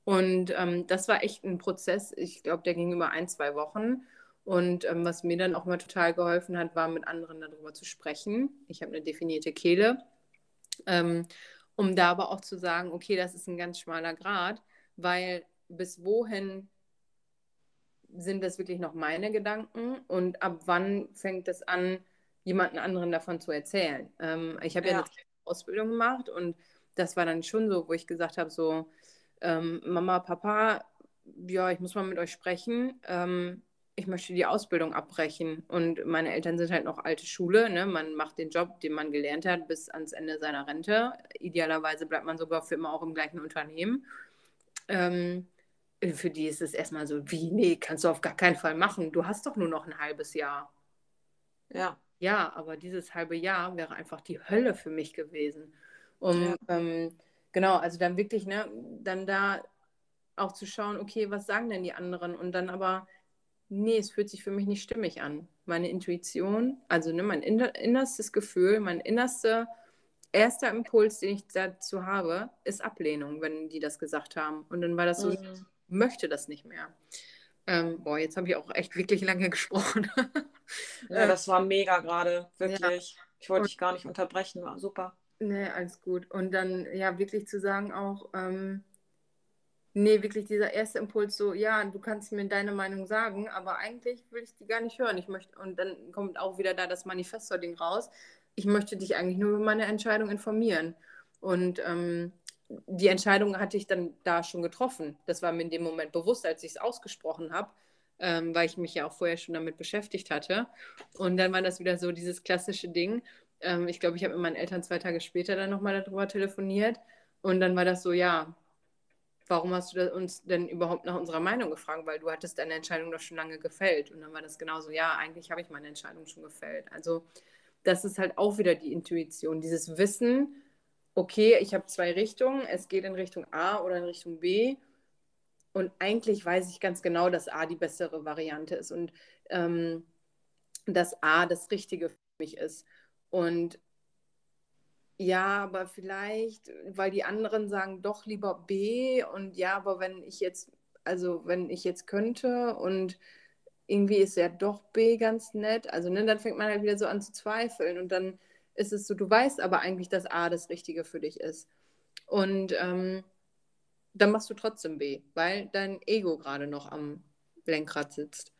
Und ähm, das war echt ein Prozess. Ich glaube, der ging über ein, zwei Wochen. Und ähm, was mir dann auch mal total geholfen hat, war mit anderen darüber zu sprechen. Ich habe eine definierte Kehle, ähm, um da aber auch zu sagen, okay, das ist ein ganz schmaler Grad, weil bis wohin sind das wirklich noch meine Gedanken und ab wann fängt es an, jemanden anderen davon zu erzählen. Ähm, ich habe ja. ja eine Ausbildung gemacht und das war dann schon so, wo ich gesagt habe, so, ähm, Mama, Papa, ja, ich muss mal mit euch sprechen. Ähm, ich möchte die Ausbildung abbrechen. Und meine Eltern sind halt noch alte Schule. Ne? Man macht den Job, den man gelernt hat, bis ans Ende seiner Rente. Idealerweise bleibt man sogar für immer auch im gleichen Unternehmen. Ähm, für die ist es erstmal so, wie, nee, kannst du auf gar keinen Fall machen. Du hast doch nur noch ein halbes Jahr. Ja. Ja, aber dieses halbe Jahr wäre einfach die Hölle für mich gewesen. Um ja. ähm, genau, also dann wirklich, ne, dann da auch zu schauen, okay, was sagen denn die anderen? Und dann aber, nee, es fühlt sich für mich nicht stimmig an. Meine Intuition, also ne, mein innerstes Gefühl, mein innerster erster Impuls, den ich dazu habe, ist Ablehnung, wenn die das gesagt haben. Und dann war das so, mhm. ich möchte das nicht mehr. Ähm, boah, jetzt habe ich auch echt wirklich lange gesprochen. ja, das war mega gerade, wirklich. Ja. Ich wollte dich gar nicht unterbrechen, war super. Nee, alles gut. Und dann, ja, wirklich zu sagen auch, ähm, nee, wirklich dieser erste Impuls so, ja, du kannst mir deine Meinung sagen, aber eigentlich will ich die gar nicht hören. Ich möchte, und dann kommt auch wieder da das Manifestor-Ding raus. Ich möchte dich eigentlich nur über meine Entscheidung informieren. Und ähm, die Entscheidung hatte ich dann da schon getroffen. Das war mir in dem Moment bewusst, als ich es ausgesprochen habe, ähm, weil ich mich ja auch vorher schon damit beschäftigt hatte. Und dann war das wieder so dieses klassische Ding. Ähm, ich glaube, ich habe mit meinen Eltern zwei Tage später dann nochmal darüber telefoniert. Und dann war das so, ja, warum hast du uns denn überhaupt nach unserer Meinung gefragt? Weil du hattest deine Entscheidung doch schon lange gefällt. Und dann war das genauso, ja, eigentlich habe ich meine Entscheidung schon gefällt. Also das ist halt auch wieder die Intuition, dieses Wissen, okay, ich habe zwei Richtungen, es geht in Richtung A oder in Richtung B. Und eigentlich weiß ich ganz genau, dass A die bessere Variante ist und ähm, dass A das Richtige für mich ist. Und ja, aber vielleicht, weil die anderen sagen doch lieber B und ja, aber wenn ich jetzt, also wenn ich jetzt könnte und irgendwie ist ja doch B ganz nett, also ne, dann fängt man halt wieder so an zu zweifeln und dann ist es so, du weißt aber eigentlich, dass A das Richtige für dich ist. Und ähm, dann machst du trotzdem B, weil dein Ego gerade noch am Lenkrad sitzt.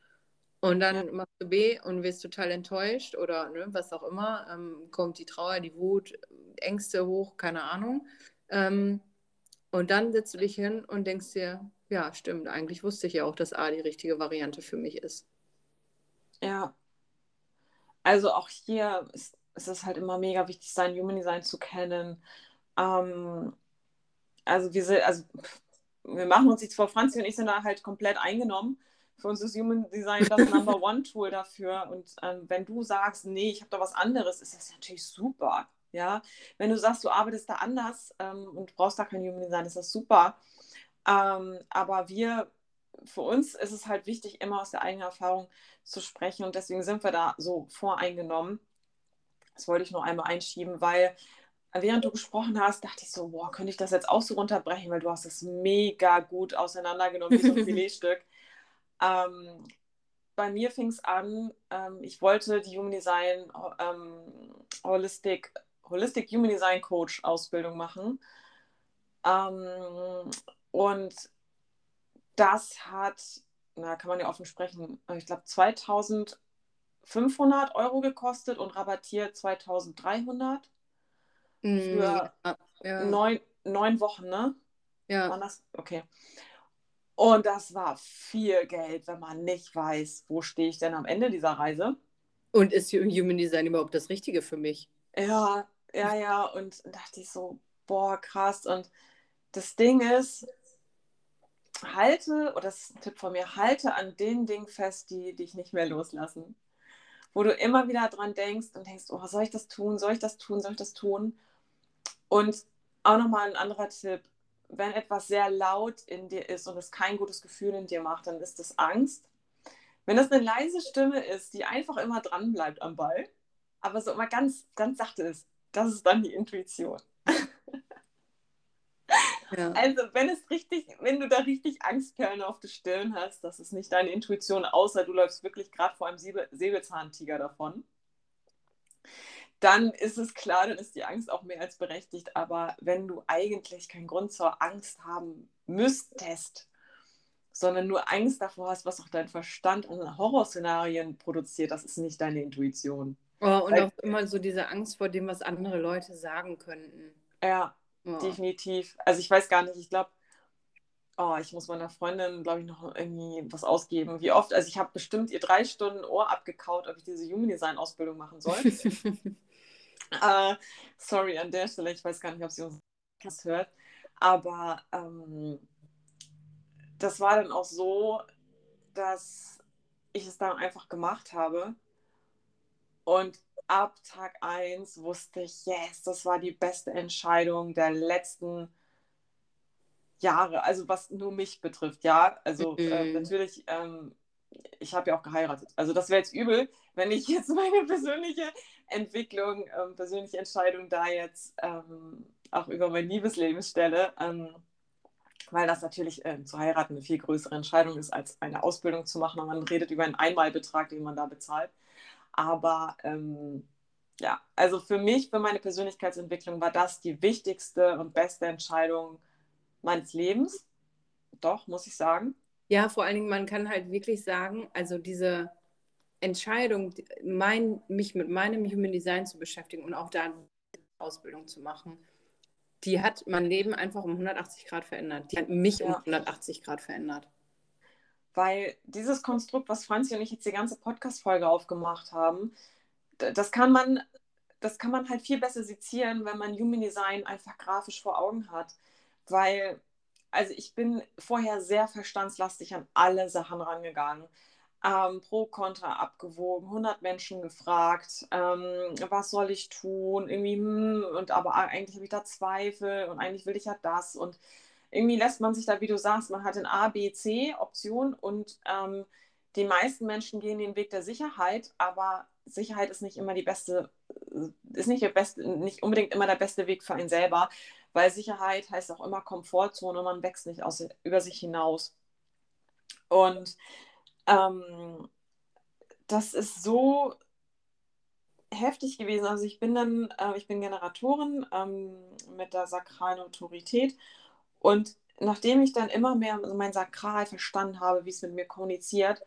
Und dann machst du B und wirst total enttäuscht oder ne, was auch immer. Ähm, kommt die Trauer, die Wut, Ängste hoch, keine Ahnung. Ähm, und dann setzt du dich hin und denkst dir, ja, stimmt, eigentlich wusste ich ja auch, dass A die richtige Variante für mich ist. Ja. Also auch hier ist, ist es halt immer mega wichtig, sein Human Design zu kennen. Ähm, also wir sind, also wir machen uns jetzt vor, Franzi und ich sind da halt komplett eingenommen für uns ist Human Design das Number One Tool dafür. Und ähm, wenn du sagst, nee, ich habe da was anderes, ist das natürlich super. Ja, wenn du sagst, du arbeitest da anders ähm, und brauchst da kein Human Design, ist das super. Ähm, aber wir, für uns ist es halt wichtig, immer aus der eigenen Erfahrung zu sprechen und deswegen sind wir da so voreingenommen. Das wollte ich noch einmal einschieben, weil während du gesprochen hast, dachte ich so, boah, könnte ich das jetzt auch so runterbrechen, weil du hast es mega gut auseinandergenommen, wie so ein Filetstück. Ähm, bei mir fing es an, ähm, ich wollte die Human Design ähm, Holistic, Holistic Human Design Coach Ausbildung machen. Ähm, und das hat, na, kann man ja offen sprechen, ich glaube 2500 Euro gekostet und rabattiert 2300 mm, für ja, ja. Neun, neun Wochen, ne? Ja. War das? Okay. Und das war viel Geld, wenn man nicht weiß, wo stehe ich denn am Ende dieser Reise. Und ist Human Design überhaupt das Richtige für mich? Ja, ja, ja. Und dachte ich so, boah, krass. Und das Ding ist, halte, oder das ist ein Tipp von mir, halte an den Dingen fest, die dich nicht mehr loslassen. Wo du immer wieder dran denkst und denkst, oh, soll ich das tun, soll ich das tun, soll ich das tun? Und auch nochmal ein anderer Tipp, wenn etwas sehr laut in dir ist und es kein gutes Gefühl in dir macht, dann ist es Angst. Wenn das eine leise Stimme ist, die einfach immer dran bleibt am Ball, aber so immer ganz, ganz sachte ist, das ist dann die Intuition. Ja. Also wenn es richtig, wenn du da richtig Angstperlen auf der Stirn hast, das ist nicht deine Intuition, außer du läufst wirklich gerade vor einem Säbelzahntiger davon dann ist es klar, dann ist die Angst auch mehr als berechtigt. Aber wenn du eigentlich keinen Grund zur Angst haben müsstest, sondern nur Angst davor hast, was auch dein Verstand an Horrorszenarien produziert, das ist nicht deine Intuition. Oh, und Weil, auch immer so diese Angst vor dem, was andere Leute sagen könnten. Ja, oh. definitiv. Also ich weiß gar nicht, ich glaube, oh, ich muss meiner Freundin, glaube ich, noch irgendwie was ausgeben. Wie oft, also ich habe bestimmt ihr drei Stunden Ohr abgekaut, ob ich diese Human Design Ausbildung machen soll. Uh, sorry an der Stelle, ich weiß gar nicht, ob sie uns das hört. Aber ähm, das war dann auch so, dass ich es dann einfach gemacht habe. Und ab Tag 1 wusste ich, yes, das war die beste Entscheidung der letzten Jahre, also was nur mich betrifft, ja. Also mhm. äh, natürlich, ähm, ich habe ja auch geheiratet. Also das wäre jetzt übel, wenn ich jetzt meine persönliche Entwicklung, ähm, persönliche Entscheidung da jetzt ähm, auch über mein Liebesleben stelle, ähm, weil das natürlich äh, zu heiraten eine viel größere Entscheidung ist, als eine Ausbildung zu machen. Und man redet über einen Einmalbetrag, den man da bezahlt. Aber ähm, ja, also für mich, für meine Persönlichkeitsentwicklung war das die wichtigste und beste Entscheidung meines Lebens. Doch, muss ich sagen. Ja, vor allen Dingen, man kann halt wirklich sagen, also diese Entscheidung, mein, mich mit meinem Human Design zu beschäftigen und auch da Ausbildung zu machen, die hat mein Leben einfach um 180 Grad verändert. Die hat mich ja. um 180 Grad verändert. Weil dieses Konstrukt, was Franzi und ich jetzt die ganze Podcast-Folge aufgemacht haben, das kann man, das kann man halt viel besser sezieren, wenn man Human Design einfach grafisch vor Augen hat. Weil, also ich bin vorher sehr verstandslastig an alle Sachen rangegangen. Ähm, pro, contra abgewogen, 100 Menschen gefragt, ähm, was soll ich tun, irgendwie, hm, und aber eigentlich habe ich da Zweifel und eigentlich will ich ja das. Und irgendwie lässt man sich da, wie du sagst, man hat in A, B, C Option und ähm, die meisten Menschen gehen den Weg der Sicherheit, aber Sicherheit ist nicht immer die beste, ist nicht, der beste, nicht unbedingt immer der beste Weg für einen selber, weil Sicherheit heißt auch immer Komfortzone und man wächst nicht aus, über sich hinaus. Und ähm, das ist so heftig gewesen. Also ich bin dann, äh, ich bin Generatorin ähm, mit der sakralen Autorität und nachdem ich dann immer mehr mein Sakral verstanden habe, wie es mit mir kommuniziert,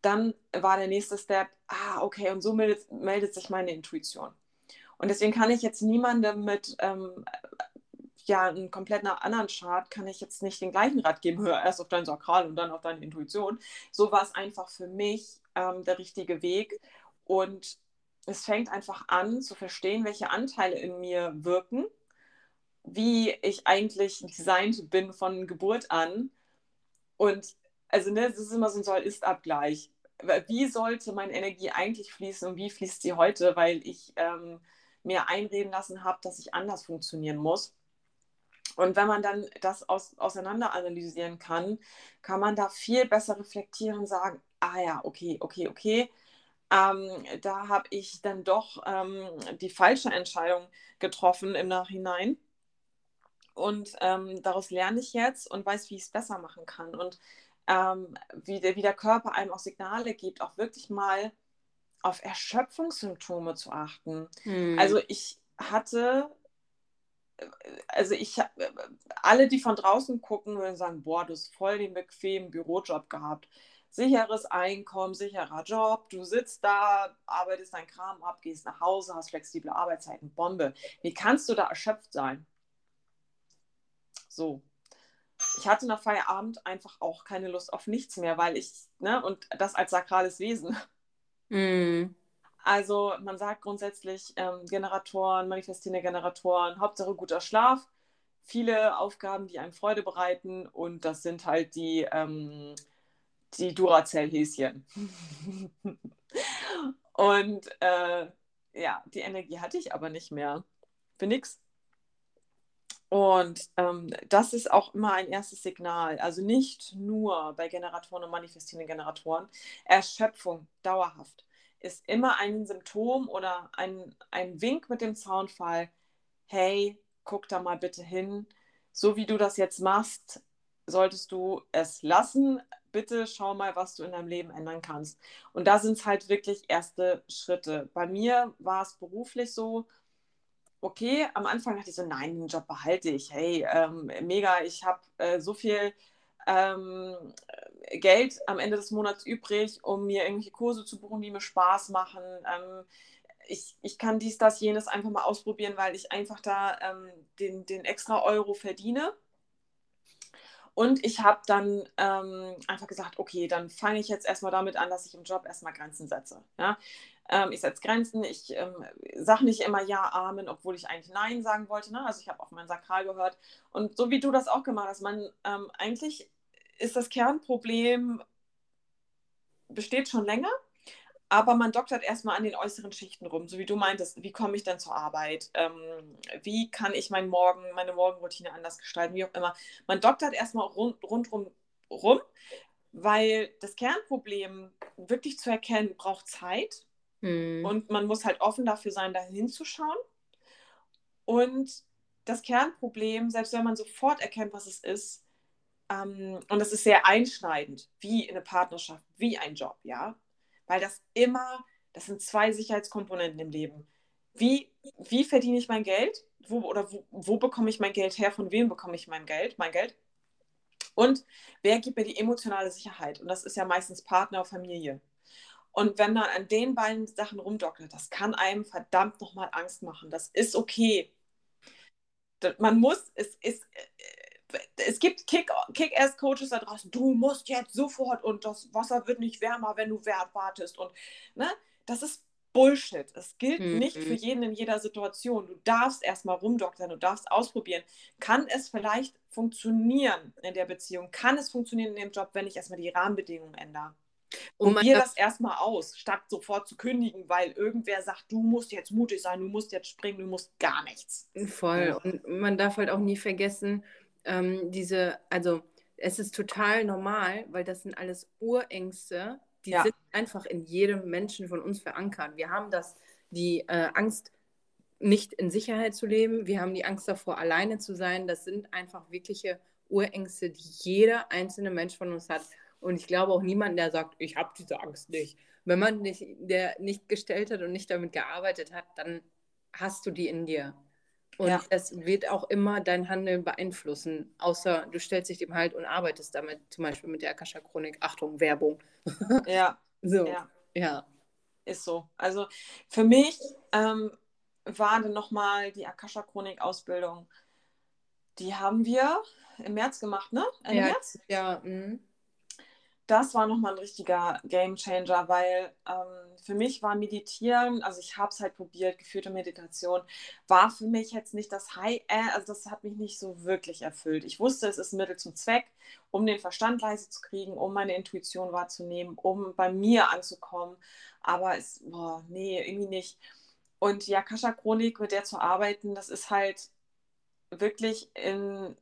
dann war der nächste Step, ah, okay, und so meldet, meldet sich meine Intuition. Und deswegen kann ich jetzt niemandem mit ähm, ja, einen komplett anderen Chart kann ich jetzt nicht den gleichen Rat geben, hör erst auf dein Sakral und dann auf deine Intuition. So war es einfach für mich ähm, der richtige Weg. Und es fängt einfach an zu verstehen, welche Anteile in mir wirken, wie ich eigentlich designt bin von Geburt an. Und also ne, es ist immer so ein Soll-Ist-Abgleich. Wie sollte meine Energie eigentlich fließen und wie fließt sie heute, weil ich ähm, mir einreden lassen habe, dass ich anders funktionieren muss. Und wenn man dann das aus, auseinander analysieren kann, kann man da viel besser reflektieren und sagen, ah ja, okay, okay, okay, ähm, da habe ich dann doch ähm, die falsche Entscheidung getroffen im Nachhinein. Und ähm, daraus lerne ich jetzt und weiß, wie ich es besser machen kann. Und ähm, wie, der, wie der Körper einem auch Signale gibt, auch wirklich mal auf Erschöpfungssymptome zu achten. Hm. Also ich hatte also ich alle, die von draußen gucken, würden sagen, boah, du hast voll den bequemen Bürojob gehabt. Sicheres Einkommen, sicherer Job, du sitzt da, arbeitest dein Kram ab, gehst nach Hause, hast flexible Arbeitszeiten, Bombe. Wie kannst du da erschöpft sein? So. Ich hatte nach Feierabend einfach auch keine Lust auf nichts mehr, weil ich, ne, und das als sakrales Wesen. Mm. Also man sagt grundsätzlich ähm, Generatoren, manifestierende Generatoren, Hauptsache guter Schlaf, viele Aufgaben, die einem Freude bereiten und das sind halt die, ähm, die Duracell-Häschen. und äh, ja, die Energie hatte ich aber nicht mehr. Für nichts. Und ähm, das ist auch immer ein erstes Signal. Also nicht nur bei Generatoren und manifestierenden Generatoren. Erschöpfung dauerhaft ist immer ein Symptom oder ein, ein Wink mit dem Zaunfall, hey, guck da mal bitte hin. So wie du das jetzt machst, solltest du es lassen. Bitte schau mal, was du in deinem Leben ändern kannst. Und da sind es halt wirklich erste Schritte. Bei mir war es beruflich so, okay, am Anfang dachte ich so, nein, den Job behalte ich. Hey, ähm, mega, ich habe äh, so viel ähm, Geld am Ende des Monats übrig, um mir irgendwelche Kurse zu buchen, die mir Spaß machen. Ähm, ich, ich kann dies, das, jenes einfach mal ausprobieren, weil ich einfach da ähm, den, den extra Euro verdiene. Und ich habe dann ähm, einfach gesagt, okay, dann fange ich jetzt erstmal damit an, dass ich im Job erstmal Grenzen setze. Ja? Ähm, ich setze Grenzen, ich ähm, sage nicht immer Ja, Amen, obwohl ich eigentlich Nein sagen wollte. Ne? Also ich habe auch mein Sakral gehört. Und so wie du das auch gemacht hast, man ähm, eigentlich ist das Kernproblem, besteht schon länger, aber man doktert erstmal an den äußeren Schichten rum, so wie du meintest, wie komme ich dann zur Arbeit? Ähm, wie kann ich meinen Morgen, meine Morgenroutine anders gestalten, wie auch immer. Man doktert erstmal rund, rundrum rum, weil das Kernproblem wirklich zu erkennen braucht Zeit hm. und man muss halt offen dafür sein, da hinzuschauen. Und das Kernproblem, selbst wenn man sofort erkennt, was es ist, ähm, und das ist sehr einschneidend, wie eine Partnerschaft, wie ein Job, ja, weil das immer, das sind zwei Sicherheitskomponenten im Leben. Wie, wie verdiene ich mein Geld? Wo, oder wo, wo bekomme ich mein Geld her? Von wem bekomme ich mein Geld? Mein Geld? Und wer gibt mir die emotionale Sicherheit? Und das ist ja meistens Partner, Familie. Und wenn man an den beiden Sachen rumdockert, das kann einem verdammt nochmal Angst machen. Das ist okay. Man muss, es ist, es gibt Kick-Ass-Coaches da draußen, du musst jetzt sofort und das Wasser wird nicht wärmer, wenn du Wert wartest. Und ne, das ist Bullshit. Es gilt mhm. nicht für jeden in jeder Situation. Du darfst erstmal rumdoktern, du darfst ausprobieren. Kann es vielleicht funktionieren in der Beziehung? Kann es funktionieren in dem Job, wenn ich erstmal die Rahmenbedingungen ändere? Und Probier das erstmal aus, statt sofort zu kündigen, weil irgendwer sagt, du musst jetzt mutig sein, du musst jetzt springen, du musst gar nichts. Voll. Und man darf halt auch nie vergessen, ähm, diese, also es ist total normal, weil das sind alles Urängste, die ja. sind einfach in jedem Menschen von uns verankert. Wir haben das, die äh, Angst, nicht in Sicherheit zu leben. Wir haben die Angst davor, alleine zu sein. Das sind einfach wirkliche Urängste, die jeder einzelne Mensch von uns hat. Und ich glaube auch niemand, der sagt, ich habe diese Angst nicht. Wenn man nicht, der nicht gestellt hat und nicht damit gearbeitet hat, dann hast du die in dir. Und ja. das wird auch immer dein Handeln beeinflussen, außer du stellst dich dem halt und arbeitest damit, zum Beispiel mit der Akasha-Chronik. Achtung, Werbung. Ja. so, ja. ja. Ist so. Also für mich ähm, war dann nochmal die Akasha-Chronik-Ausbildung. Die haben wir im März gemacht, ne? Ende ja, März? Ja. Mh das war nochmal ein richtiger Game Changer, weil ähm, für mich war Meditieren, also ich habe es halt probiert, geführte Meditation, war für mich jetzt nicht das High, äh, also das hat mich nicht so wirklich erfüllt. Ich wusste, es ist ein Mittel zum Zweck, um den Verstand leise zu kriegen, um meine Intuition wahrzunehmen, um bei mir anzukommen, aber es, boah, nee, irgendwie nicht. Und die Akasha-Chronik, mit der zu arbeiten, das ist halt wirklich in,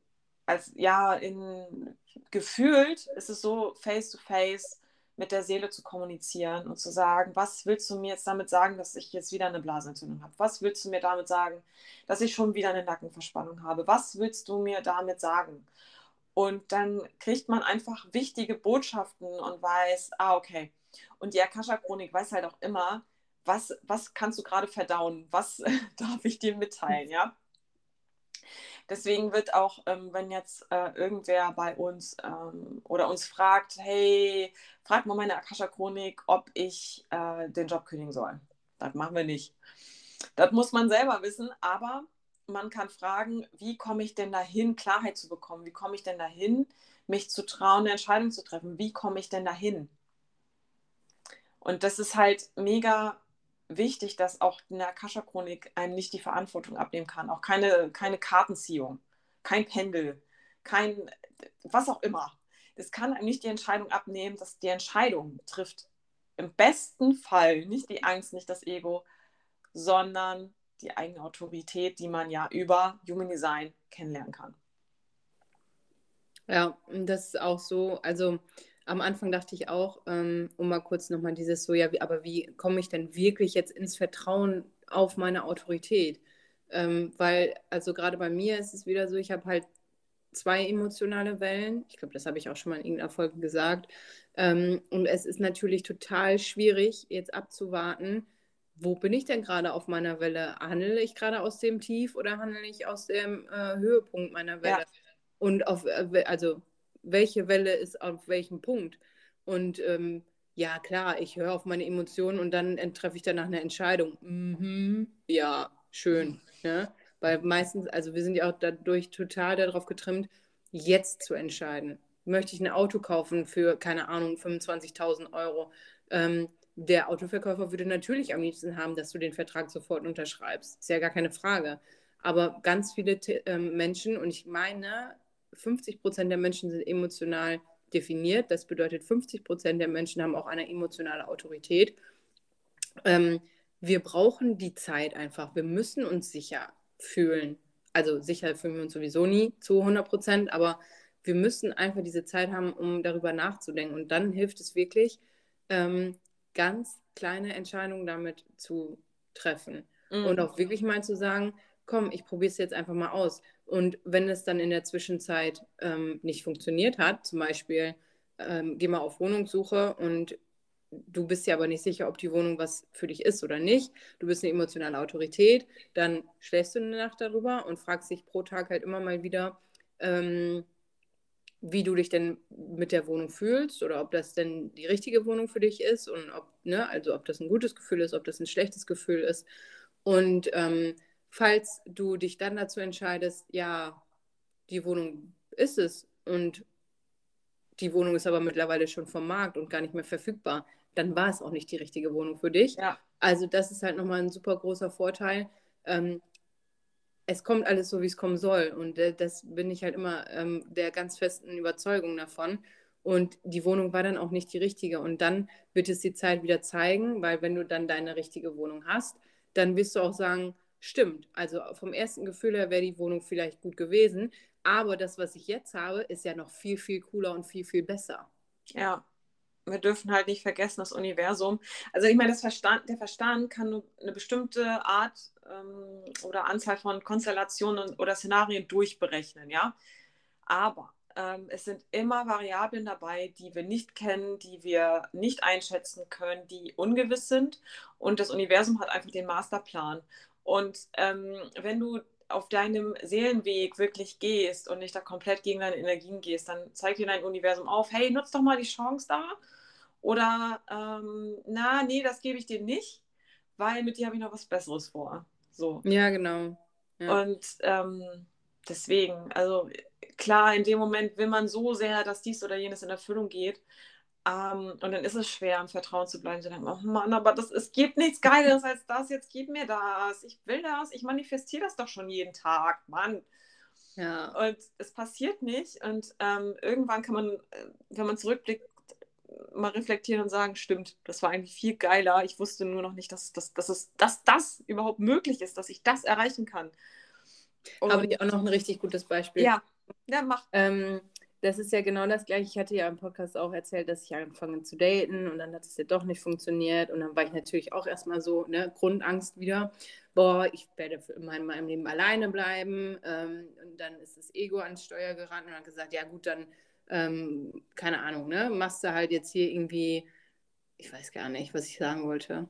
als ja, in gefühlt ist es so, face to face mit der Seele zu kommunizieren und zu sagen, was willst du mir jetzt damit sagen, dass ich jetzt wieder eine Blasenentzündung habe? Was willst du mir damit sagen, dass ich schon wieder eine Nackenverspannung habe? Was willst du mir damit sagen? Und dann kriegt man einfach wichtige Botschaften und weiß, ah, okay. Und die Akasha-Chronik weiß halt auch immer, was, was kannst du gerade verdauen? Was darf ich dir mitteilen, ja? Deswegen wird auch, ähm, wenn jetzt äh, irgendwer bei uns ähm, oder uns fragt, hey, frag mal meine Akasha-Chronik, ob ich äh, den Job kündigen soll. Das machen wir nicht. Das muss man selber wissen, aber man kann fragen, wie komme ich denn dahin, Klarheit zu bekommen? Wie komme ich denn dahin, mich zu trauen, eine Entscheidung zu treffen? Wie komme ich denn dahin? Und das ist halt mega wichtig, dass auch in der Akasha-Chronik einem nicht die Verantwortung abnehmen kann. Auch keine, keine Kartenziehung, kein Pendel, kein was auch immer. Es kann einem nicht die Entscheidung abnehmen, dass die Entscheidung trifft im besten Fall nicht die Angst, nicht das Ego, sondern die eigene Autorität, die man ja über Human Design kennenlernen kann. Ja, das ist auch so. Also am Anfang dachte ich auch, ähm, um mal kurz nochmal dieses so, ja, wie, aber wie komme ich denn wirklich jetzt ins Vertrauen auf meine Autorität? Ähm, weil, also gerade bei mir ist es wieder so, ich habe halt zwei emotionale Wellen. Ich glaube, das habe ich auch schon mal in irgendeiner Folge gesagt. Ähm, und es ist natürlich total schwierig, jetzt abzuwarten, wo bin ich denn gerade auf meiner Welle? Handle ich gerade aus dem Tief oder handle ich aus dem äh, Höhepunkt meiner Welle? Ja. Und auf, äh, also welche Welle ist auf welchem Punkt. Und ähm, ja, klar, ich höre auf meine Emotionen und dann treffe ich danach eine Entscheidung. Mhm, ja, schön. Ne? Weil meistens, also wir sind ja auch dadurch total darauf getrimmt, jetzt zu entscheiden. Möchte ich ein Auto kaufen für, keine Ahnung, 25.000 Euro? Ähm, der Autoverkäufer würde natürlich am liebsten haben, dass du den Vertrag sofort unterschreibst. Ist ja gar keine Frage. Aber ganz viele äh, Menschen, und ich meine, 50 Prozent der Menschen sind emotional definiert. Das bedeutet, 50 Prozent der Menschen haben auch eine emotionale Autorität. ähm, wir brauchen die Zeit einfach. Wir müssen uns sicher fühlen. Also sicher fühlen wir uns sowieso nie zu 100 Prozent, aber wir müssen einfach diese Zeit haben, um darüber nachzudenken. Und dann hilft es wirklich, ähm, ganz kleine Entscheidungen damit zu treffen. Mhm. Und auch wirklich mal zu sagen, komm, ich probiere es jetzt einfach mal aus. Und wenn es dann in der Zwischenzeit ähm, nicht funktioniert hat, zum Beispiel, ähm, geh mal auf Wohnungssuche und du bist ja aber nicht sicher, ob die Wohnung was für dich ist oder nicht. Du bist eine emotionale Autorität, dann schläfst du eine Nacht darüber und fragst dich pro Tag halt immer mal wieder, ähm, wie du dich denn mit der Wohnung fühlst oder ob das denn die richtige Wohnung für dich ist und ob, ne, also ob das ein gutes Gefühl ist, ob das ein schlechtes Gefühl ist. Und ähm, falls du dich dann dazu entscheidest, ja, die Wohnung ist es und die Wohnung ist aber mittlerweile schon vom Markt und gar nicht mehr verfügbar, dann war es auch nicht die richtige Wohnung für dich. Ja. Also das ist halt nochmal ein super großer Vorteil. Ähm, es kommt alles so, wie es kommen soll. Und äh, das bin ich halt immer ähm, der ganz festen Überzeugung davon. Und die Wohnung war dann auch nicht die richtige. Und dann wird es die Zeit wieder zeigen, weil wenn du dann deine richtige Wohnung hast, dann wirst du auch sagen, stimmt. Also vom ersten Gefühl her wäre die Wohnung vielleicht gut gewesen. Aber das, was ich jetzt habe, ist ja noch viel, viel cooler und viel, viel besser. Ja, wir dürfen halt nicht vergessen, das Universum. Also ich meine, Verstand, der Verstand kann nur eine bestimmte Art ähm, oder Anzahl von Konstellationen oder Szenarien durchberechnen, ja. Aber ähm, es sind immer Variablen dabei, die wir nicht kennen, die wir nicht einschätzen können, die ungewiss sind. Und das Universum hat einfach den Masterplan. Und ähm, wenn du auf deinem Seelenweg wirklich gehst und nicht da komplett gegen deine Energien gehst, dann zeigt dir dein Universum auf, hey, nutz doch mal die Chance da. Oder, ähm, na, nee, das gebe ich dir nicht, weil mit dir habe ich noch was Besseres vor. So. Ja, genau. Ja. Und ähm, deswegen, also klar, in dem Moment will man so sehr, dass dies oder jenes in Erfüllung geht. Um, ähm, und dann ist es schwer, im Vertrauen zu bleiben, zu denken, oh Mann, aber das, es gibt nichts Geiles als das, jetzt gib mir das, ich will das, ich manifestiere das doch schon jeden Tag, Mann. Ja. Und es passiert nicht. Und ähm, irgendwann kann man, äh, wenn man zurückblickt, mal reflektieren und sagen, stimmt, das war eigentlich viel geiler. Ich wusste nur noch nicht, dass, dass, dass, es, dass das überhaupt möglich ist, dass ich das erreichen kann. Habe ich auch noch ein richtig gutes Beispiel. Ja, ja mach. Ähm, das ist ja genau das gleiche. Ich hatte ja im Podcast auch erzählt, dass ich angefangen zu daten und dann hat es ja doch nicht funktioniert. Und dann war ich natürlich auch erstmal so, ne, Grundangst wieder. Boah, ich werde für immer in meinem Leben alleine bleiben. Ähm, und dann ist das Ego ans Steuer gerannt und hat gesagt, ja gut, dann, ähm, keine Ahnung, ne, machst du halt jetzt hier irgendwie, ich weiß gar nicht, was ich sagen wollte.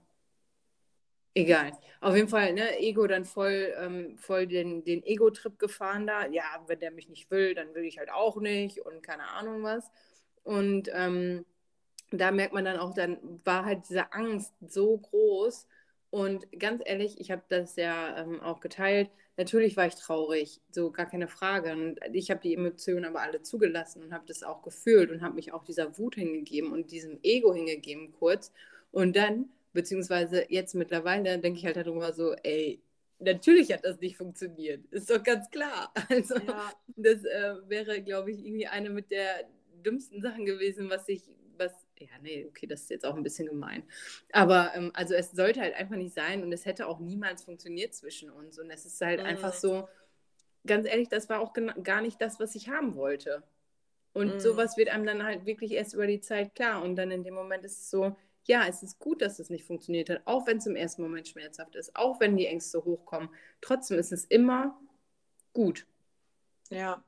Egal. Auf jeden Fall, ne, Ego dann voll, ähm, voll den, den Ego-Trip gefahren da. Ja, wenn der mich nicht will, dann will ich halt auch nicht und keine Ahnung was. Und ähm, da merkt man dann auch, dann war halt diese Angst so groß. Und ganz ehrlich, ich habe das ja ähm, auch geteilt. Natürlich war ich traurig, so gar keine Frage. Und ich habe die Emotionen aber alle zugelassen und habe das auch gefühlt und habe mich auch dieser Wut hingegeben und diesem Ego hingegeben kurz. Und dann Beziehungsweise jetzt mittlerweile denke ich halt darüber so, ey, natürlich hat das nicht funktioniert. Ist doch ganz klar. Also ja. das äh, wäre, glaube ich, irgendwie eine mit der dümmsten Sachen gewesen, was ich, was, ja, nee, okay, das ist jetzt auch ein bisschen gemein. Aber ähm, also es sollte halt einfach nicht sein und es hätte auch niemals funktioniert zwischen uns. Und es ist halt mhm. einfach so, ganz ehrlich, das war auch gar nicht das, was ich haben wollte. Und mhm. sowas wird einem dann halt wirklich erst über die Zeit klar. Und dann in dem Moment ist es so, ja, es ist gut, dass es nicht funktioniert hat, auch wenn es im ersten Moment schmerzhaft ist, auch wenn die Ängste hochkommen. Trotzdem ist es immer gut. Ja.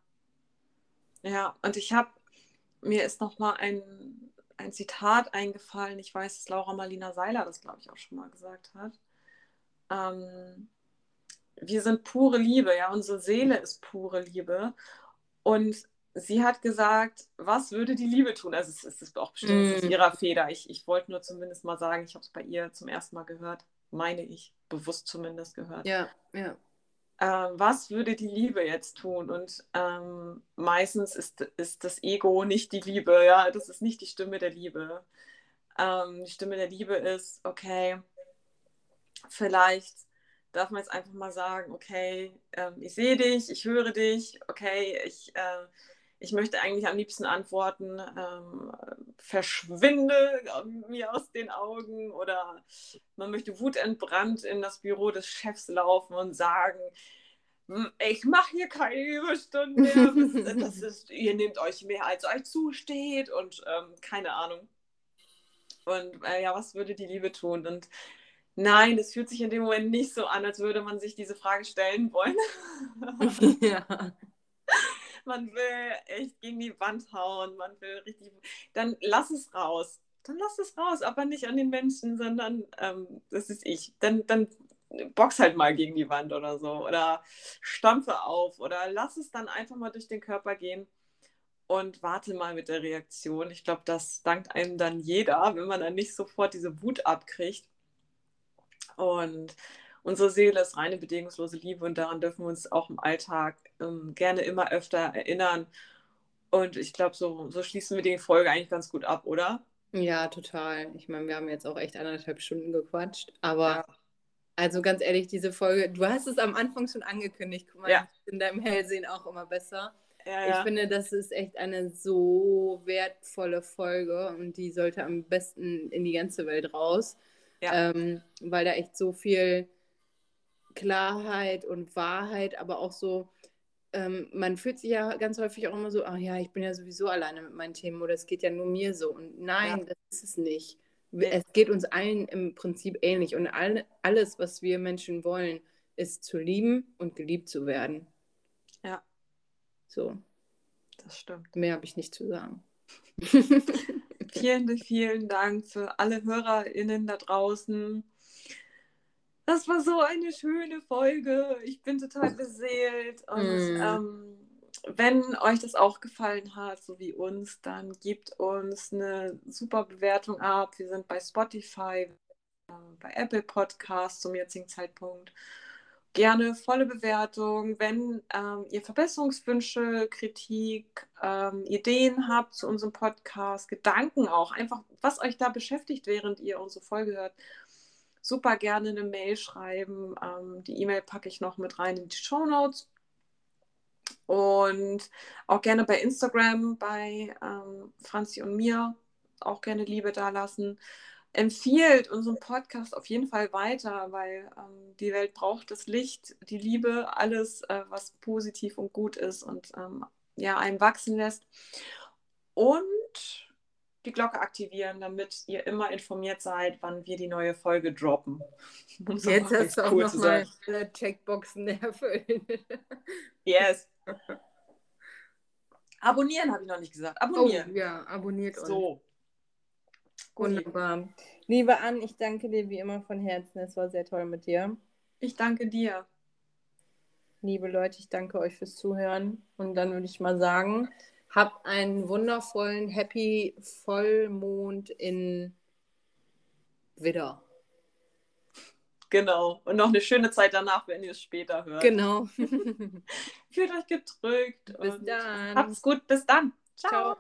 Ja, und ich habe, mir ist nochmal ein, ein Zitat eingefallen. Ich weiß, dass Laura Marlina Seiler das, glaube ich, auch schon mal gesagt hat. Ähm, wir sind pure Liebe, ja, unsere Seele ist pure Liebe. Und sie hat gesagt, was würde die Liebe tun? Also es ist auch bestimmt mm. ihrer Feder. Ich, ich wollte nur zumindest mal sagen, ich habe es bei ihr zum ersten Mal gehört, meine ich, bewusst zumindest gehört. Ja, ja. Äh, was würde die Liebe jetzt tun? Und ähm, meistens ist, ist das Ego nicht die Liebe, ja, das ist nicht die Stimme der Liebe. Ähm, die Stimme der Liebe ist, okay, vielleicht darf man jetzt einfach mal sagen, okay, ähm, ich sehe dich, ich höre dich, okay, ich, äh, Ich möchte eigentlich am liebsten antworten, ähm, verschwinde mir aus den Augen oder man möchte wutentbrannt in das Büro des Chefs laufen und sagen, ich mache hier keine Überstunden mehr. Das ist, ihr nehmt euch mehr, als euch zusteht und ähm, keine Ahnung. Und äh, ja, was würde die Liebe tun? Und nein, es fühlt sich in dem Moment nicht so an, als würde man sich diese Frage stellen wollen. ja. Man will echt gegen die Wand hauen, man will richtig. Dann lass es raus. Dann lass es raus, aber nicht an den Menschen, sondern ähm, das ist ich. Dann, dann box halt mal gegen die Wand oder so. Oder stampfe auf oder lass es dann einfach mal durch den Körper gehen und warte mal mit der Reaktion. Ich glaube, das dankt einem dann jeder, wenn man dann nicht sofort diese Wut abkriegt. Und unsere Seele ist reine bedingungslose Liebe und daran dürfen wir uns auch im Alltag ähm, gerne immer öfter erinnern. Und ich glaube, so, so schließen wir die Folge eigentlich ganz gut ab, oder? Ja, total. Ich meine, wir haben jetzt auch echt anderthalb Stunden gequatscht, aber ja. also ganz ehrlich, diese Folge, du hast es am Anfang schon angekündigt, guck mal, ja. in deinem Hellsehen auch immer besser. Ja, ja. Ich finde, das ist echt eine so wertvolle Folge und die sollte am besten in die ganze Welt raus, ähm, weil da echt so viel Klarheit und Wahrheit, aber auch so, ähm, man fühlt sich ja ganz häufig auch immer so, ach ja, ich bin ja sowieso alleine mit meinen Themen oder es geht ja nur mir so. Und nein, das ist es nicht. Es geht uns allen im Prinzip ähnlich und all, alles, was wir Menschen wollen, ist zu lieben und geliebt zu werden. Ja. So. Das stimmt. Mehr habe ich nicht zu sagen. vielen, vielen Dank für alle HörerInnen da draußen. Das war so eine schöne Folge. Ich bin total beseelt. Und mm. ähm, wenn euch das auch gefallen hat, so wie uns, dann gebt uns eine super Bewertung ab. Wir sind bei Spotify, äh, bei Apple Podcasts zum jetzigen Zeitpunkt gerne volle Bewertung. Wenn ähm, ihr Verbesserungswünsche, Kritik, ähm, Ideen habt zu unserem Podcast, Gedanken auch, einfach was euch da beschäftigt, während ihr unsere Folge hört, super gerne eine Mail schreiben. Ähm, die E-Mail packe ich noch mit rein in die Show Notes. Und auch gerne bei Instagram, bei ähm, Franzi und mir, auch gerne Liebe da lassen empfiehlt unseren Podcast auf jeden Fall weiter, weil ähm, die Welt braucht das Licht, die Liebe, alles, äh, was positiv und gut ist und ähm, ja, einen wachsen lässt. Und die Glocke aktivieren, damit ihr immer informiert seid, wann wir die neue Folge droppen. Um Jetzt hast du auch cool nochmal alle Checkboxen erfüllen. yes. Abonnieren habe ich noch nicht gesagt. Abonnieren. Oh, ja, abonniert uns. So. Wunderbar. Liebe Ann, ich danke dir wie immer von Herzen. Es war sehr toll mit dir. Ich danke dir. Liebe Leute, ich danke euch fürs Zuhören. Und dann würde ich mal sagen, habt einen wundervollen, happy Vollmond in Widder. Genau. Und noch eine schöne Zeit danach, wenn ihr es später hört. Genau. Fühlt euch gedrückt. Bis dann. Habt's gut. Bis dann. Ciao. Ciao.